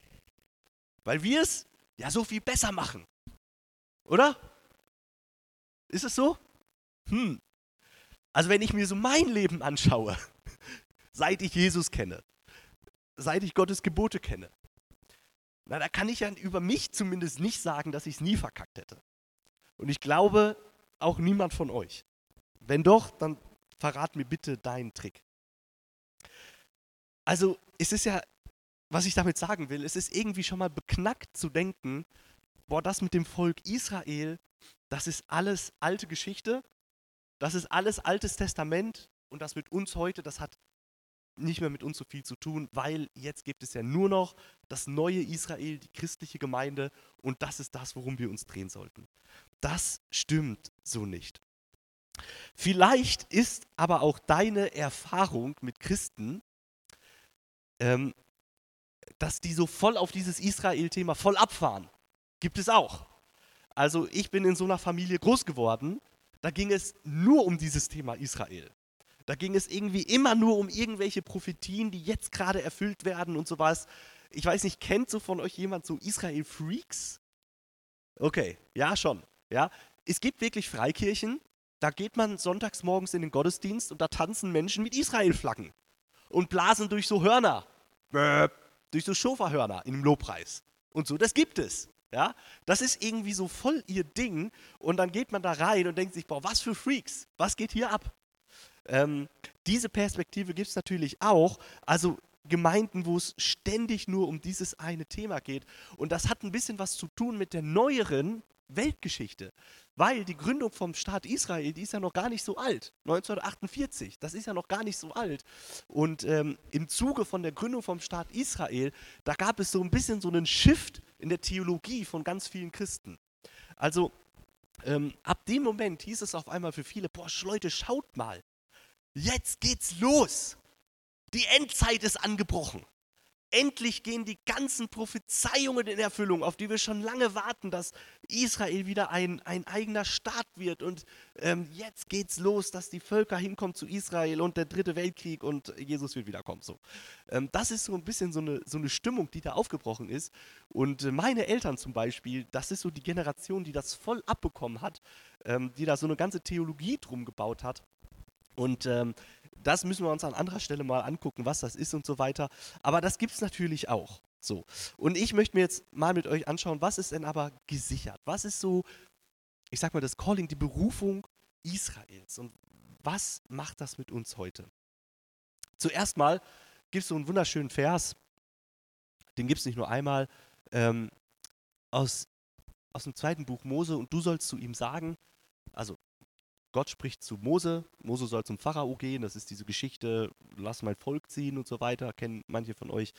[SPEAKER 2] Weil wir es ja so viel besser machen. Oder? Ist es so? Hm. Also wenn ich mir so mein Leben anschaue, seit ich Jesus kenne, seit ich Gottes Gebote kenne, na, da kann ich ja über mich zumindest nicht sagen, dass ich es nie verkackt hätte. Und ich glaube, auch niemand von euch. Wenn doch, dann verrat mir bitte deinen Trick. Also, es ist ja, was ich damit sagen will, es ist irgendwie schon mal beknackt zu denken, boah, das mit dem Volk Israel, das ist alles alte Geschichte, das ist alles altes Testament und das mit uns heute, das hat nicht mehr mit uns so viel zu tun, weil jetzt gibt es ja nur noch das neue Israel, die christliche Gemeinde und das ist das, worum wir uns drehen sollten. Das stimmt so nicht. Vielleicht ist aber auch deine Erfahrung mit Christen, ähm, dass die so voll auf dieses Israel-Thema voll abfahren. Gibt es auch. Also ich bin in so einer Familie groß geworden, da ging es nur um dieses Thema Israel. Da ging es irgendwie immer nur um irgendwelche Prophetien, die jetzt gerade erfüllt werden und sowas. Ich weiß nicht, kennt so von euch jemand so Israel-Freaks? Okay, ja schon. Ja, es gibt wirklich Freikirchen, da geht man sonntags morgens in den Gottesdienst und da tanzen Menschen mit Israel-Flaggen und blasen durch so Hörner, durch so Schofahörner in dem Lobpreis und so. Das gibt es. Ja, das ist irgendwie so voll ihr Ding und dann geht man da rein und denkt sich, boah, was für Freaks, was geht hier ab? Ähm, diese Perspektive gibt es natürlich auch, also Gemeinden, wo es ständig nur um dieses eine Thema geht und das hat ein bisschen was zu tun mit der neueren Weltgeschichte, weil die Gründung vom Staat Israel, die ist ja noch gar nicht so alt, 1948, das ist ja noch gar nicht so alt. Und ähm, im Zuge von der Gründung vom Staat Israel, da gab es so ein bisschen so einen Shift in der Theologie von ganz vielen Christen. Also ähm, ab dem Moment hieß es auf einmal für viele, boah, Leute, schaut mal, jetzt geht's los. Die Endzeit ist angebrochen. Endlich gehen die ganzen Prophezeiungen in Erfüllung, auf die wir schon lange warten, dass Israel wieder ein, ein eigener Staat wird. Und ähm, jetzt geht's los, dass die Völker hinkommen zu Israel und der dritte Weltkrieg und Jesus wird wiederkommen. So. Ähm, das ist so ein bisschen so eine, so eine Stimmung, die da aufgebrochen ist. Und äh, meine Eltern zum Beispiel, das ist so die Generation, die das voll abbekommen hat, ähm, die da so eine ganze Theologie drum gebaut hat. Und ähm, das müssen wir uns an anderer Stelle mal angucken, was das ist und so weiter. Aber das gibt es natürlich auch. So. Und ich möchte mir jetzt mal mit euch anschauen, was ist denn aber gesichert? Was ist so, ich sag mal, das Calling, die Berufung Israels? Und was macht das mit uns heute? Zuerst mal gibt es so einen wunderschönen Vers, den gibt es nicht nur einmal, ähm, aus, aus dem zweiten Buch Mose, und du sollst zu ihm sagen, also Gott spricht zu Mose, Mose soll zum Pharao gehen, das ist diese Geschichte, lass mein Volk ziehen und so weiter, kennen manche von euch.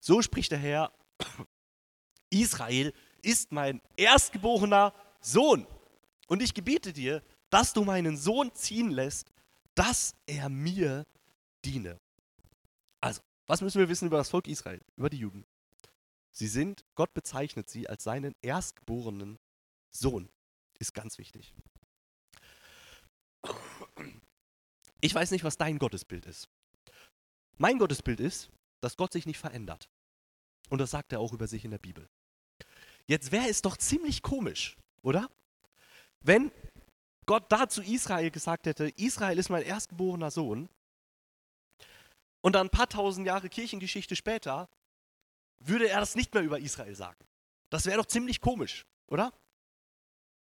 [SPEAKER 2] So spricht der Herr, Israel ist mein erstgeborener Sohn. Und ich gebiete dir, dass du meinen Sohn ziehen lässt, dass er mir diene. Also, was müssen wir wissen über das Volk Israel, über die Juden? Sie sind, Gott bezeichnet sie als seinen erstgeborenen Sohn. Ist ganz wichtig. Ich weiß nicht, was dein Gottesbild ist. Mein Gottesbild ist, dass Gott sich nicht verändert. Und das sagt er auch über sich in der Bibel. Jetzt wäre es doch ziemlich komisch, oder? Wenn Gott da zu Israel gesagt hätte, Israel ist mein erstgeborener Sohn, und dann ein paar tausend Jahre Kirchengeschichte später würde er das nicht mehr über Israel sagen. Das wäre doch ziemlich komisch, oder?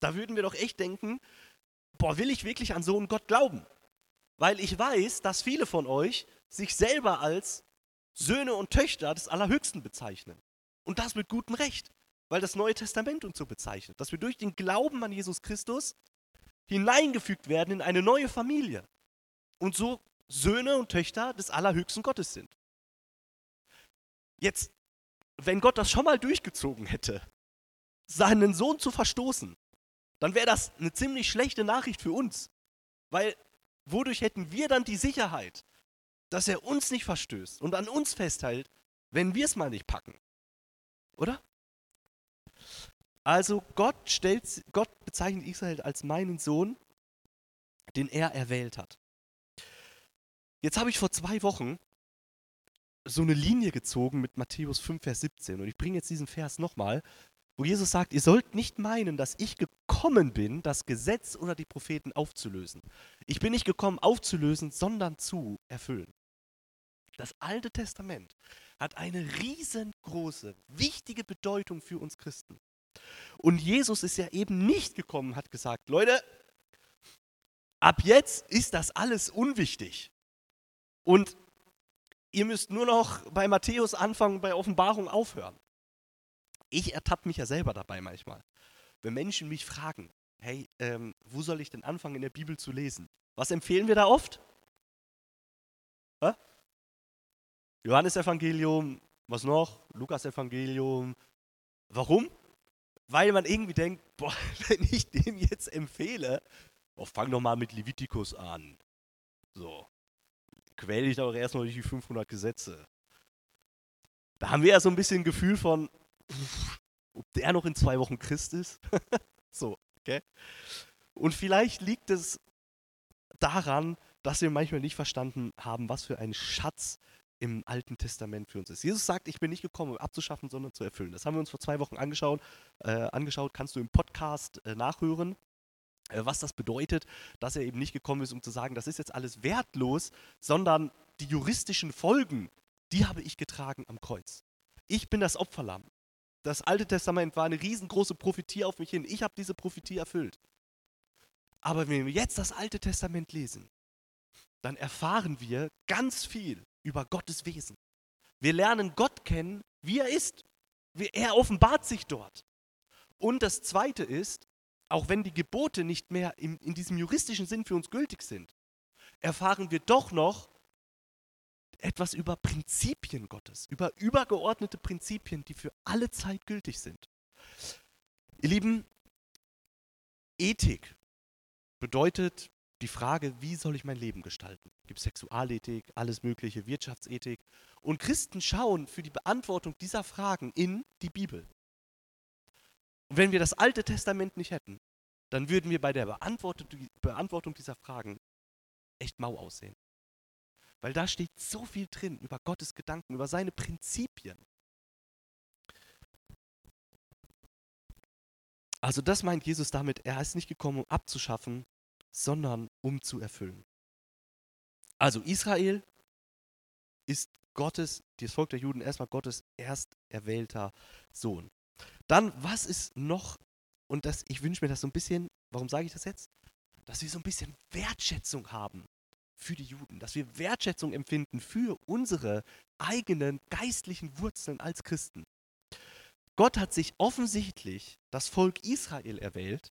[SPEAKER 2] Da würden wir doch echt denken, boah, will ich wirklich an so einen Gott glauben? Weil ich weiß, dass viele von euch sich selber als Söhne und Töchter des Allerhöchsten bezeichnen. Und das mit gutem Recht, weil das Neue Testament uns so bezeichnet, dass wir durch den Glauben an Jesus Christus hineingefügt werden in eine neue Familie und so Söhne und Töchter des allerhöchsten Gottes sind. Jetzt, wenn Gott das schon mal durchgezogen hätte, seinen Sohn zu verstoßen, dann wäre das eine ziemlich schlechte Nachricht für uns. Weil wodurch hätten wir dann die Sicherheit, dass er uns nicht verstößt und an uns festhält, wenn wir es mal nicht packen? Oder? Also Gott, stellt, Gott bezeichnet Israel als meinen Sohn, den er erwählt hat. Jetzt habe ich vor zwei Wochen so eine Linie gezogen mit Matthäus 5, Vers 17. Und ich bringe jetzt diesen Vers nochmal, wo Jesus sagt, ihr sollt nicht meinen, dass ich gekommen bin, das Gesetz oder die Propheten aufzulösen. Ich bin nicht gekommen, aufzulösen, sondern zu erfüllen. Das Alte Testament hat eine riesengroße, wichtige Bedeutung für uns Christen. Und Jesus ist ja eben nicht gekommen, hat gesagt, Leute, ab jetzt ist das alles unwichtig. Und ihr müsst nur noch bei Matthäus anfangen, bei Offenbarung aufhören. Ich ertappe mich ja selber dabei manchmal. Wenn Menschen mich fragen, hey, ähm, wo soll ich denn anfangen in der Bibel zu lesen? Was empfehlen wir da oft? Hä? Johannes Evangelium, was noch? Lukas Evangelium. Warum? Weil man irgendwie denkt, boah, wenn ich dem jetzt empfehle, oh, fang doch mal mit Levitikus an. So, quäle ich doch erstmal durch die 500 Gesetze. Da haben wir ja so ein bisschen Gefühl von, ob der noch in zwei Wochen Christ ist. so, okay? Und vielleicht liegt es daran, dass wir manchmal nicht verstanden haben, was für ein Schatz im Alten Testament für uns ist. Jesus sagt, ich bin nicht gekommen, um abzuschaffen, sondern zu erfüllen. Das haben wir uns vor zwei Wochen angeschaut. Äh, angeschaut. Kannst du im Podcast äh, nachhören, äh, was das bedeutet, dass er eben nicht gekommen ist, um zu sagen, das ist jetzt alles wertlos, sondern die juristischen Folgen, die habe ich getragen am Kreuz. Ich bin das Opferlamm. Das Alte Testament war eine riesengroße Prophetie auf mich hin. Ich habe diese Prophetie erfüllt. Aber wenn wir jetzt das Alte Testament lesen, dann erfahren wir ganz viel über Gottes Wesen. Wir lernen Gott kennen, wie er ist. Er offenbart sich dort. Und das Zweite ist, auch wenn die Gebote nicht mehr in, in diesem juristischen Sinn für uns gültig sind, erfahren wir doch noch etwas über Prinzipien Gottes, über übergeordnete Prinzipien, die für alle Zeit gültig sind. Ihr Lieben, Ethik bedeutet die Frage, wie soll ich mein Leben gestalten? Es gibt Sexualethik, alles Mögliche, Wirtschaftsethik. Und Christen schauen für die Beantwortung dieser Fragen in die Bibel. Und wenn wir das Alte Testament nicht hätten, dann würden wir bei der Beantwortung dieser Fragen echt mau aussehen. Weil da steht so viel drin über Gottes Gedanken, über seine Prinzipien. Also das meint Jesus damit, er ist nicht gekommen, um abzuschaffen, sondern um zu erfüllen. Also Israel ist Gottes, das Volk der Juden, erstmal Gottes ersterwählter Sohn. Dann, was ist noch, und das, ich wünsche mir das so ein bisschen, warum sage ich das jetzt? Dass wir so ein bisschen Wertschätzung haben für die Juden, dass wir Wertschätzung empfinden für unsere eigenen geistlichen Wurzeln als Christen. Gott hat sich offensichtlich das Volk Israel erwählt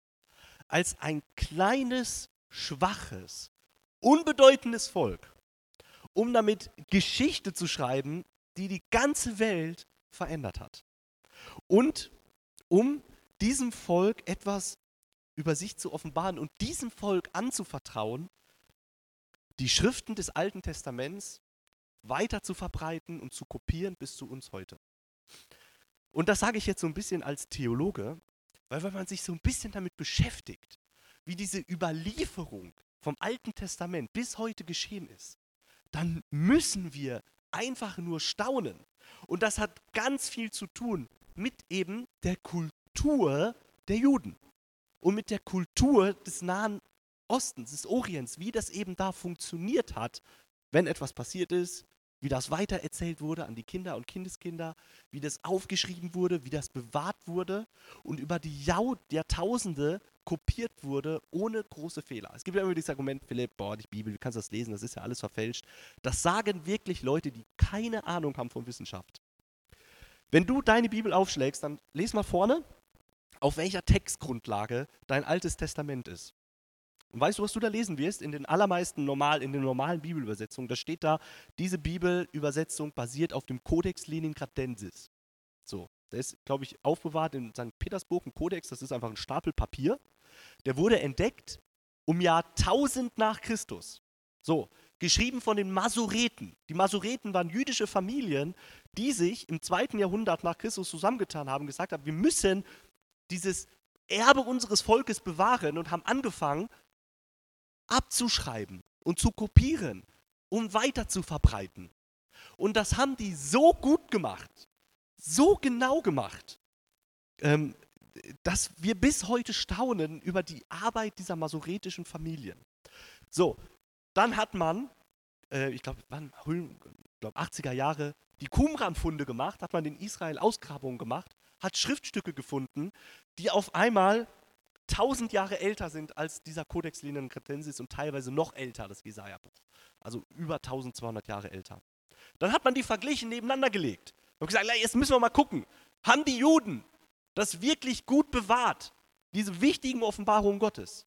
[SPEAKER 2] als ein kleines, schwaches, unbedeutendes Volk, um damit Geschichte zu schreiben, die die ganze Welt verändert hat. Und um diesem Volk etwas über sich zu offenbaren und diesem Volk anzuvertrauen, die Schriften des Alten Testaments weiter zu verbreiten und zu kopieren bis zu uns heute. Und das sage ich jetzt so ein bisschen als Theologe, weil wenn man sich so ein bisschen damit beschäftigt, wie diese Überlieferung vom Alten Testament bis heute geschehen ist, dann müssen wir einfach nur staunen. Und das hat ganz viel zu tun mit eben der Kultur der Juden und mit der Kultur des Nahen Ostens, des Orients, wie das eben da funktioniert hat, wenn etwas passiert ist, wie das weitererzählt wurde an die Kinder und Kindeskinder, wie das aufgeschrieben wurde, wie das bewahrt wurde und über die Jahrtausende kopiert wurde, ohne große Fehler. Es gibt ja immer dieses Argument, Philipp, boah, die Bibel, du kannst das lesen, das ist ja alles verfälscht. Das sagen wirklich Leute, die keine Ahnung haben von Wissenschaft. Wenn du deine Bibel aufschlägst, dann les mal vorne, auf welcher Textgrundlage dein Altes Testament ist. Und weißt du, was du da lesen wirst? In den allermeisten normal, in den normalen Bibelübersetzungen, da steht da, diese Bibelübersetzung basiert auf dem Codex Leningradensis. So, der ist, glaube ich, aufbewahrt in St. Petersburg, ein Kodex, das ist einfach ein Stapel Papier. Der wurde entdeckt um Jahr 1000 nach Christus. So, geschrieben von den Masureten. Die Masureten waren jüdische Familien, die sich im zweiten Jahrhundert nach Christus zusammengetan haben, gesagt haben, wir müssen dieses Erbe unseres Volkes bewahren und haben angefangen, abzuschreiben und zu kopieren, um weiter zu verbreiten. Und das haben die so gut gemacht, so genau gemacht, ähm, dass wir bis heute staunen über die Arbeit dieser masoretischen Familien. So, dann hat man, äh, ich glaube, glaub 80er Jahre, die Qumran-Funde gemacht, hat man in Israel Ausgrabungen gemacht, hat Schriftstücke gefunden, die auf einmal tausend Jahre älter sind als dieser Codex Lenin-Cretensis und teilweise noch älter, das Jesaja-Buch. Also über 1200 Jahre älter. Dann hat man die verglichen nebeneinander gelegt und gesagt, jetzt müssen wir mal gucken, haben die Juden das wirklich gut bewahrt, diese wichtigen Offenbarungen Gottes?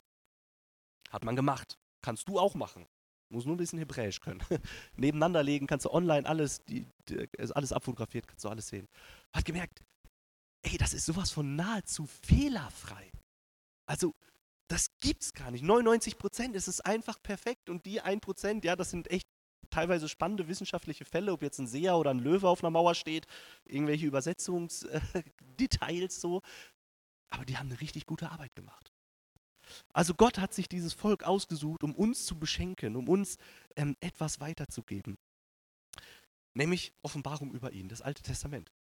[SPEAKER 2] Hat man gemacht. Kannst du auch machen. Muss nur ein bisschen Hebräisch können. Nebeneinander legen, kannst du online alles, die, die, alles abfotografiert, kannst du alles sehen. Hat gemerkt, ey, das ist sowas von nahezu fehlerfrei. Also, das gibt's gar nicht. 99 Prozent ist es einfach perfekt und die 1 Prozent, ja, das sind echt teilweise spannende wissenschaftliche Fälle, ob jetzt ein Seher oder ein Löwe auf einer Mauer steht, irgendwelche Übersetzungsdetails so. Aber die haben eine richtig gute Arbeit gemacht. Also Gott hat sich dieses Volk ausgesucht, um uns zu beschenken, um uns ähm, etwas weiterzugeben. Nämlich Offenbarung über ihn, das Alte Testament.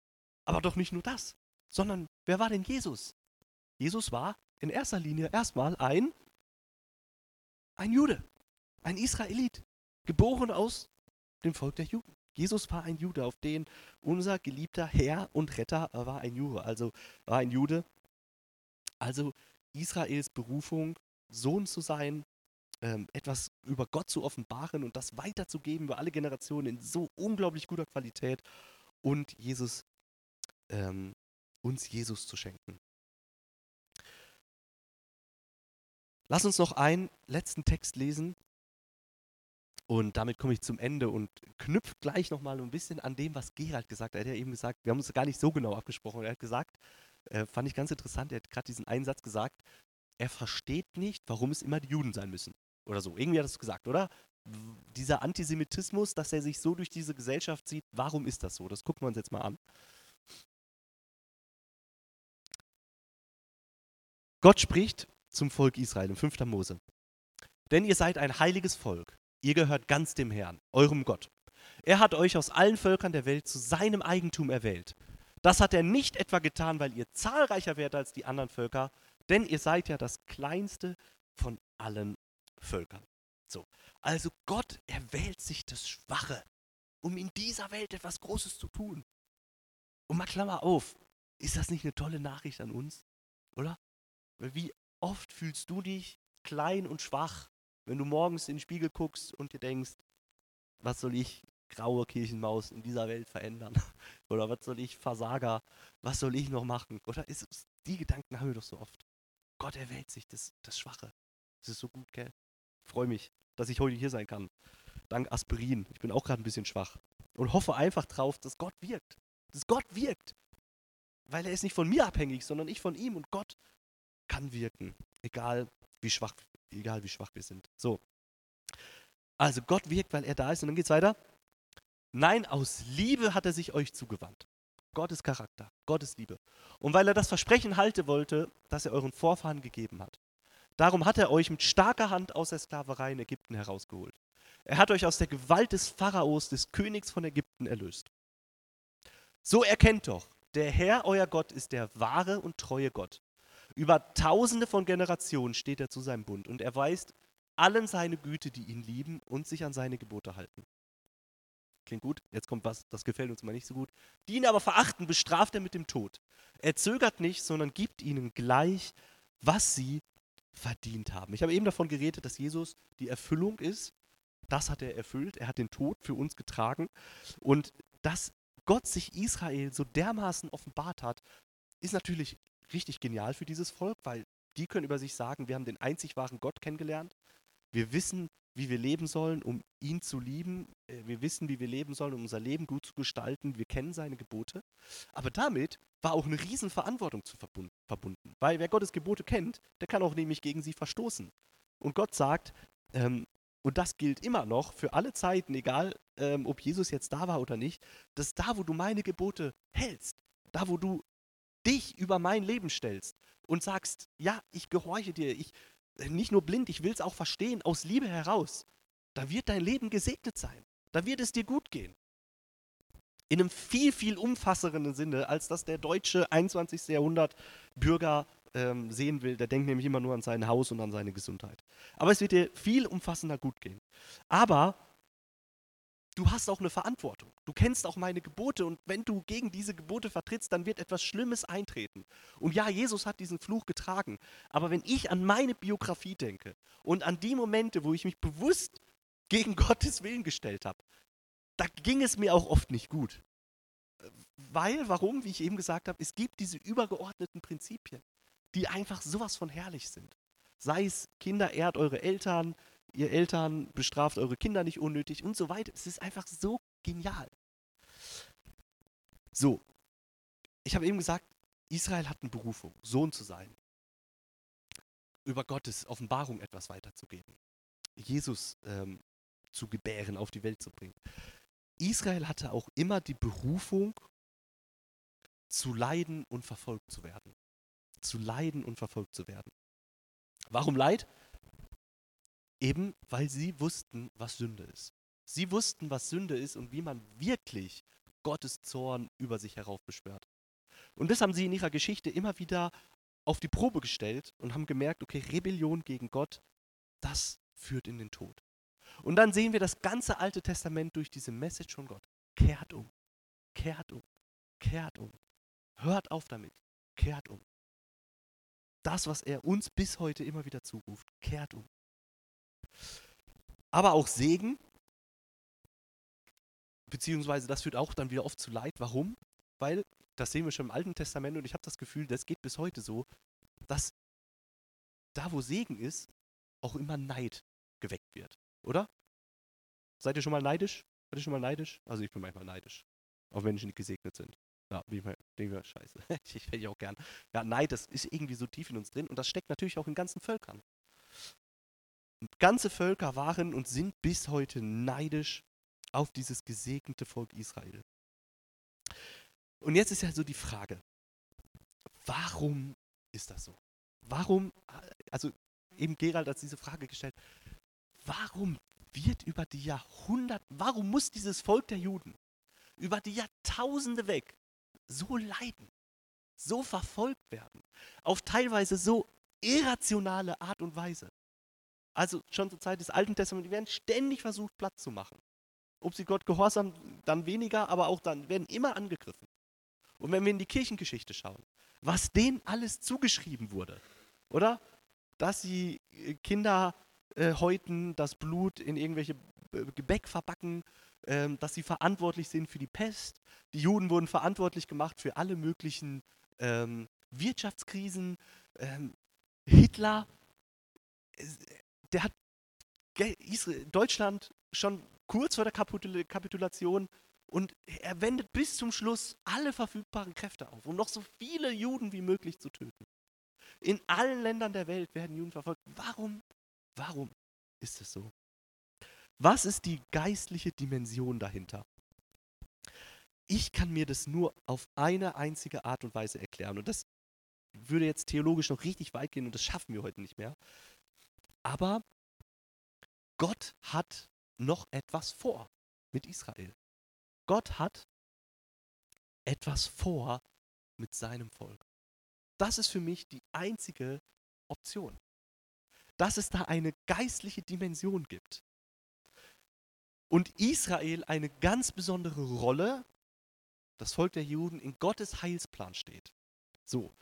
[SPEAKER 2] Aber doch nicht nur das, sondern wer war denn Jesus? Jesus war in erster Linie erstmal ein, ein Jude, ein Israelit, geboren aus dem Volk der Juden. Jesus war ein Jude, auf den unser geliebter Herr und Retter war ein Jude, also war ein Jude. Also Israels Berufung, Sohn zu sein, ähm, etwas über Gott zu offenbaren und das weiterzugeben über alle Generationen in so unglaublich guter Qualität und Jesus, ähm, uns Jesus zu schenken. Lass uns noch einen letzten Text lesen und damit komme ich zum Ende und knüpfe gleich nochmal ein bisschen an dem, was Gerald gesagt hat. Er hat ja eben gesagt, wir haben uns gar nicht so genau abgesprochen. Er hat gesagt, äh, fand ich ganz interessant, er hat gerade diesen Einsatz gesagt, er versteht nicht, warum es immer die Juden sein müssen. Oder so. Irgendwie hat er es gesagt, oder? Dieser Antisemitismus, dass er sich so durch diese Gesellschaft sieht, warum ist das so? Das gucken wir uns jetzt mal an. Gott spricht zum Volk Israel im 5. Mose. Denn ihr seid ein heiliges Volk. Ihr gehört ganz dem Herrn, eurem Gott. Er hat euch aus allen Völkern der Welt zu seinem Eigentum erwählt. Das hat er nicht etwa getan, weil ihr zahlreicher werdet als die anderen Völker, denn ihr seid ja das kleinste von allen Völkern. So, also Gott erwählt sich das Schwache, um in dieser Welt etwas Großes zu tun. Und mal Klammer auf, ist das nicht eine tolle Nachricht an uns, oder? Wie oft fühlst du dich klein und schwach, wenn du morgens in den Spiegel guckst und dir denkst, was soll ich, graue Kirchenmaus, in dieser Welt verändern? Oder was soll ich, Versager, was soll ich noch machen? Oder ist es, die Gedanken haben wir doch so oft. Gott erwählt sich das, das Schwache. Das ist so gut, gell? Freue mich, dass ich heute hier sein kann. Dank Aspirin. Ich bin auch gerade ein bisschen schwach. Und hoffe einfach drauf, dass Gott wirkt. Dass Gott wirkt. Weil er ist nicht von mir abhängig, sondern ich von ihm. Und Gott kann wirken, egal wie schwach, egal wie schwach wir sind. So. Also Gott wirkt, weil er da ist und dann geht es weiter. Nein, aus Liebe hat er sich euch zugewandt. Gottes Charakter, Gottes Liebe. Und weil er das Versprechen halten wollte, das er euren Vorfahren gegeben hat. Darum hat er euch mit starker Hand aus der Sklaverei in Ägypten herausgeholt. Er hat euch aus der Gewalt des Pharaos, des Königs von Ägypten, erlöst. So erkennt doch, der Herr, euer Gott, ist der wahre und treue Gott, über tausende von Generationen steht er zu seinem Bund und er weist allen seine Güte, die ihn lieben und sich an seine Gebote halten. Klingt gut, jetzt kommt was, das gefällt uns mal nicht so gut. Die ihn aber verachten, bestraft er mit dem Tod. Er zögert nicht, sondern gibt ihnen gleich, was sie verdient haben. Ich habe eben davon geredet, dass Jesus die Erfüllung ist. Das hat er erfüllt. Er hat den Tod für uns getragen. Und das Gott sich Israel so dermaßen offenbart hat, ist natürlich richtig genial für dieses Volk, weil die können über sich sagen, wir haben den einzig wahren Gott kennengelernt. Wir wissen, wie wir leben sollen, um ihn zu lieben. Äh, wir wissen, wie wir leben sollen, um unser Leben gut zu gestalten. Wir kennen seine Gebote. Aber damit war auch eine Riesenverantwortung zu verbunden. Weil wer Gottes Gebote kennt, der kann auch nämlich gegen sie verstoßen. Und Gott sagt, ähm, und das gilt immer noch für alle Zeiten, egal ähm, ob Jesus jetzt da war oder nicht, dass da, wo du meine Gebote hältst, da, wo du dich über mein Leben stellst und sagst, ja, ich gehorche dir, ich nicht nur blind, ich will es auch verstehen, aus Liebe heraus, da wird dein Leben gesegnet sein. Da wird es dir gut gehen. In einem viel, viel umfassenderen Sinne, als das der deutsche 21. Jahrhundert Bürger ähm, sehen will. Der denkt nämlich immer nur an sein Haus und an seine Gesundheit. Aber es wird dir viel umfassender gut gehen. Aber du hast auch eine Verantwortung. Du kennst auch meine Gebote und wenn du gegen diese Gebote vertrittst, dann wird etwas Schlimmes eintreten. Und ja, Jesus hat diesen Fluch getragen. Aber wenn ich an meine Biografie denke und an die Momente, wo ich mich bewusst gegen Gottes Willen gestellt habe, da ging es mir auch oft nicht gut. Weil, warum, wie ich eben gesagt habe, es gibt diese übergeordneten Prinzipien, die einfach sowas von herrlich sind. Sei es Kinder ehrt eure Eltern, ihr Eltern bestraft eure Kinder nicht unnötig und so weiter. Es ist einfach so genial. So, ich habe eben gesagt, Israel hat eine Berufung, Sohn zu sein, über Gottes Offenbarung etwas weiterzugeben, Jesus ähm, zu gebären, auf die Welt zu bringen. Israel hatte auch immer die Berufung, zu leiden und verfolgt zu werden. Zu leiden und verfolgt zu werden. Warum Leid? Eben, weil sie wussten, was Sünde ist. Sie wussten, was Sünde ist und wie man wirklich Gottes Zorn über sich heraufbeschwört. Und das haben sie in ihrer Geschichte immer wieder auf die Probe gestellt und haben gemerkt, okay, Rebellion gegen Gott, das führt in den Tod. Und dann sehen wir das ganze Alte Testament durch diese Message von Gott. Kehrt um, kehrt um, kehrt um. Hört auf damit, kehrt um. Das, was er uns bis heute immer wieder zuruft, kehrt um. Aber auch Segen, beziehungsweise das führt auch dann wieder oft zu Leid. Warum? Weil, das sehen wir schon im Alten Testament und ich habe das Gefühl, das geht bis heute so, dass da, wo Segen ist, auch immer Neid geweckt wird. Oder? Seid ihr schon mal neidisch? Seid ihr schon mal neidisch? Also ich bin manchmal neidisch. Auf Menschen, die gesegnet sind. Ja, wie ich denke mir, scheiße. ich hätte ich auch gern. Ja, Neid, das ist irgendwie so tief in uns drin und das steckt natürlich auch in ganzen Völkern. Ganze Völker waren und sind bis heute neidisch auf dieses gesegnete Volk Israel. Und jetzt ist ja so die Frage, warum ist das so? Warum, also eben Gerald hat diese Frage gestellt, warum wird über die Jahrhunderte, warum muss dieses Volk der Juden über die Jahrtausende weg so leiden, so verfolgt werden, auf teilweise so irrationale Art und Weise? Also schon zur Zeit des Alten Testaments, die werden ständig versucht, Platz zu machen. Ob sie Gott gehorsam, dann weniger, aber auch dann werden immer angegriffen. Und wenn wir in die Kirchengeschichte schauen, was denen alles zugeschrieben wurde, oder? Dass sie äh, Kinder äh, häuten, das Blut in irgendwelche äh, Gebäck verbacken, äh, dass sie verantwortlich sind für die Pest. Die Juden wurden verantwortlich gemacht für alle möglichen ähm, Wirtschaftskrisen. Ähm, Hitler der hat Deutschland schon kurz vor der Kapitulation und er wendet bis zum Schluss alle verfügbaren Kräfte auf, um noch so viele Juden wie möglich zu töten. In allen Ländern der Welt werden Juden verfolgt. Warum? Warum ist es so? Was ist die geistliche Dimension dahinter? Ich kann mir das nur auf eine einzige Art und Weise erklären. Und das würde jetzt theologisch noch richtig weit gehen und das schaffen wir heute nicht mehr. Aber Gott hat noch etwas vor mit Israel. Gott hat etwas vor mit seinem Volk. Das ist für mich die einzige Option. Dass es da eine geistliche Dimension gibt. Und Israel eine ganz besondere Rolle, das Volk der Juden, in Gottes Heilsplan steht. So.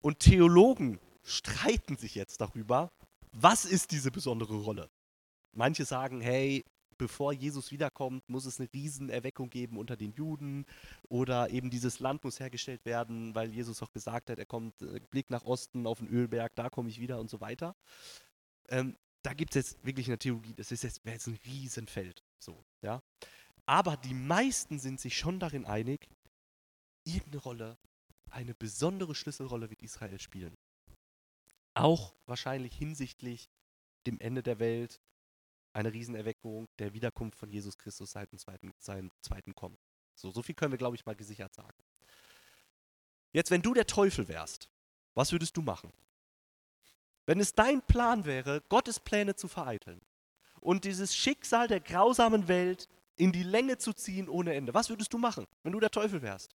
[SPEAKER 2] Und Theologen streiten sich jetzt darüber, was ist diese besondere Rolle? Manche sagen, hey, bevor Jesus wiederkommt, muss es eine Riesenerweckung geben unter den Juden oder eben dieses Land muss hergestellt werden, weil Jesus auch gesagt hat, er kommt, äh, Blick nach Osten auf den Ölberg, da komme ich wieder und so weiter. Ähm, da gibt es jetzt wirklich eine Theologie, das ist jetzt, wäre jetzt ein Riesenfeld. So, ja. Aber die meisten sind sich schon darin einig, irgendeine Rolle, eine besondere Schlüsselrolle wird Israel spielen. Auch wahrscheinlich hinsichtlich dem Ende der Welt, eine Riesenerweckung der Wiederkunft von Jesus Christus seit dem zweiten, seinem zweiten Kommen. So, so viel können wir, glaube ich, mal gesichert sagen. Jetzt, wenn du der Teufel wärst, was würdest du machen? Wenn es dein Plan wäre, Gottes Pläne zu vereiteln und dieses Schicksal der grausamen Welt in die Länge zu ziehen ohne Ende, was würdest du machen, wenn du der Teufel wärst?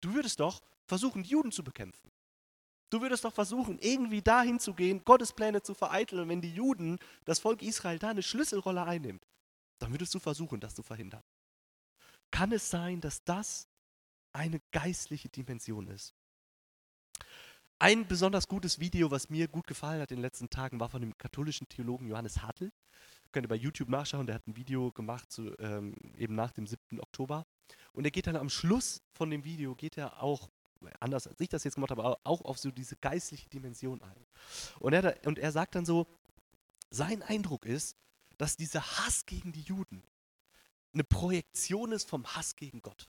[SPEAKER 2] Du würdest doch versuchen, die Juden zu bekämpfen. Du würdest doch versuchen, irgendwie dahin zu gehen, Gottes Pläne zu vereiteln. Wenn die Juden, das Volk Israel, da eine Schlüsselrolle einnimmt, dann würdest du versuchen, das zu verhindern. Kann es sein, dass das eine geistliche Dimension ist? Ein besonders gutes Video, was mir gut gefallen hat in den letzten Tagen, war von dem katholischen Theologen Johannes Hartl. Könnt ihr bei YouTube nachschauen, der hat ein Video gemacht, zu, ähm, eben nach dem 7. Oktober. Und er geht dann am Schluss von dem Video, geht er auch anders als ich das jetzt gemacht habe, auch auf so diese geistliche Dimension ein. Und er, und er sagt dann so, sein Eindruck ist, dass dieser Hass gegen die Juden eine Projektion ist vom Hass gegen Gott.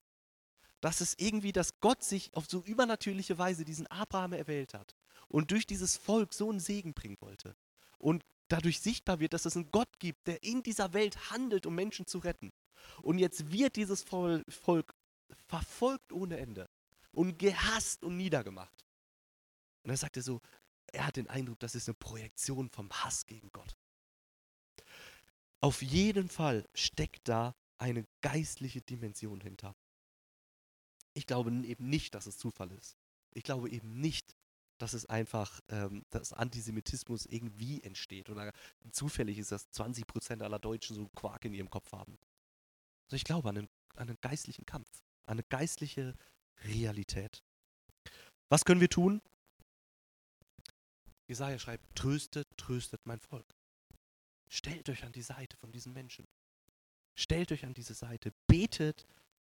[SPEAKER 2] Dass es irgendwie, dass Gott sich auf so übernatürliche Weise diesen Abraham erwählt hat und durch dieses Volk so einen Segen bringen wollte. Und dadurch sichtbar wird, dass es einen Gott gibt, der in dieser Welt handelt, um Menschen zu retten. Und jetzt wird dieses Volk verfolgt ohne Ende und gehasst und niedergemacht. Und er sagte so, er hat den Eindruck, das ist eine Projektion vom Hass gegen Gott. Auf jeden Fall steckt da eine geistliche Dimension hinter. Ich glaube eben nicht, dass es Zufall ist. Ich glaube eben nicht, dass es einfach, ähm, dass Antisemitismus irgendwie entsteht oder zufällig ist, dass 20% aller Deutschen so Quark in ihrem Kopf haben. Also ich glaube an einen, an einen geistlichen Kampf, an eine geistliche Realität. Was können wir tun? Jesaja schreibt: Tröstet, tröstet mein Volk. Stellt euch an die Seite von diesen Menschen. Stellt euch an diese Seite. Betet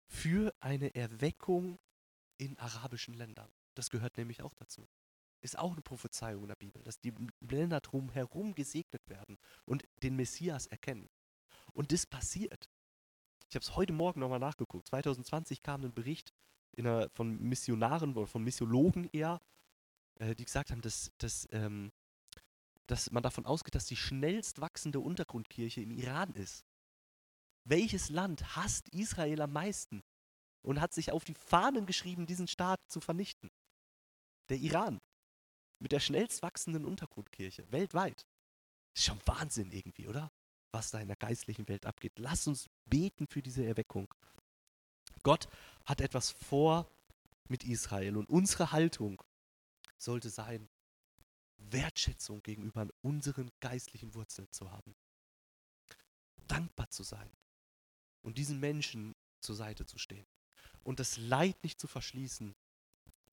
[SPEAKER 2] für eine Erweckung in arabischen Ländern. Das gehört nämlich auch dazu. Ist auch eine Prophezeiung in der Bibel, dass die Länder drumherum gesegnet werden und den Messias erkennen. Und das passiert. Ich habe es heute Morgen nochmal nachgeguckt. 2020 kam ein Bericht einer, von Missionaren oder von Missiologen eher, äh, die gesagt haben, dass, dass, ähm, dass man davon ausgeht, dass die schnellst wachsende Untergrundkirche im Iran ist. Welches Land hasst Israel am meisten und hat sich auf die Fahnen geschrieben, diesen Staat zu vernichten? Der Iran. Mit der schnellst wachsenden Untergrundkirche weltweit. Ist schon Wahnsinn irgendwie, oder? Was da in der geistlichen Welt abgeht. Lass uns beten für diese Erweckung. Gott hat etwas vor mit Israel und unsere Haltung sollte sein, Wertschätzung gegenüber unseren geistlichen Wurzeln zu haben. Dankbar zu sein und diesen Menschen zur Seite zu stehen. Und das Leid nicht zu verschließen,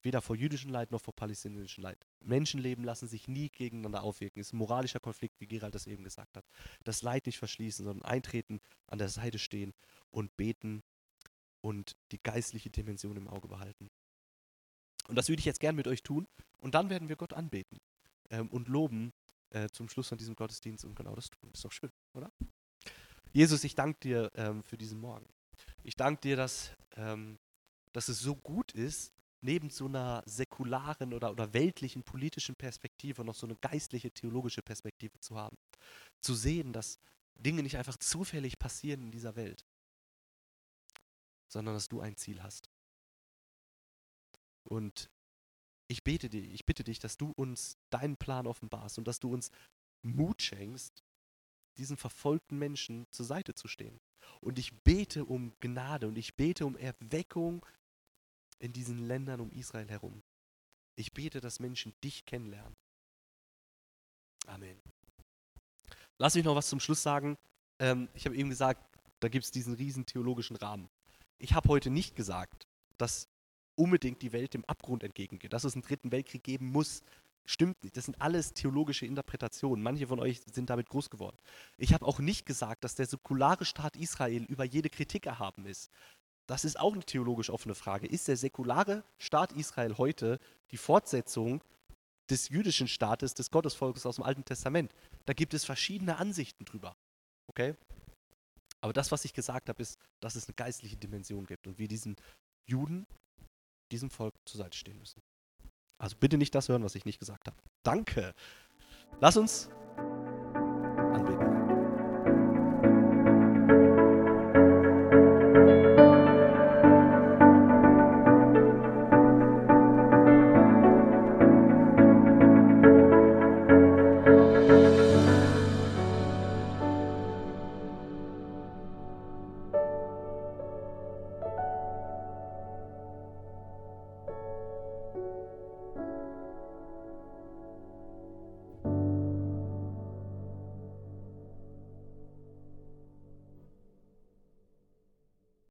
[SPEAKER 2] weder vor jüdischem Leid noch vor palästinensischem Leid. Menschenleben lassen sich nie gegeneinander aufwirken. Es ist ein moralischer Konflikt, wie Gerald das eben gesagt hat. Das Leid nicht verschließen, sondern eintreten, an der Seite stehen und beten und die geistliche Dimension im Auge behalten. Und das würde ich jetzt gern mit euch tun. Und dann werden wir Gott anbeten ähm, und loben äh, zum Schluss von diesem Gottesdienst und genau das tun. Ist doch schön, oder? Jesus, ich danke dir ähm, für diesen Morgen. Ich danke dir, dass, ähm, dass es so gut ist, neben so einer säkularen oder, oder weltlichen politischen Perspektive noch so eine geistliche, theologische Perspektive zu haben. Zu sehen, dass Dinge nicht einfach zufällig passieren in dieser Welt, sondern dass du ein Ziel hast. Und ich bete dir, ich bitte dich, dass du uns deinen Plan offenbarst und dass du uns Mut schenkst, diesen verfolgten Menschen zur Seite zu stehen. Und ich bete um Gnade und ich bete um Erweckung in diesen Ländern um Israel herum. Ich bete, dass Menschen dich kennenlernen. Amen. Lass mich noch was zum Schluss sagen. Ähm, ich habe eben gesagt, da gibt es diesen riesen theologischen Rahmen. Ich habe heute nicht gesagt, dass unbedingt die Welt dem Abgrund entgegengeht, dass es einen dritten Weltkrieg geben muss, Stimmt nicht. Das sind alles theologische Interpretationen. Manche von euch sind damit groß geworden. Ich habe auch nicht gesagt, dass der säkulare Staat Israel über jede Kritik erhaben ist. Das ist auch eine theologisch offene Frage. Ist der säkulare Staat Israel heute die Fortsetzung des jüdischen Staates, des Gottesvolkes aus dem Alten Testament? Da gibt es verschiedene Ansichten drüber. Okay? Aber das, was ich gesagt habe, ist, dass es eine geistliche Dimension gibt und wir diesen Juden, diesem Volk zur Seite stehen müssen. Also bitte nicht das hören, was ich nicht gesagt habe. Danke. Lass uns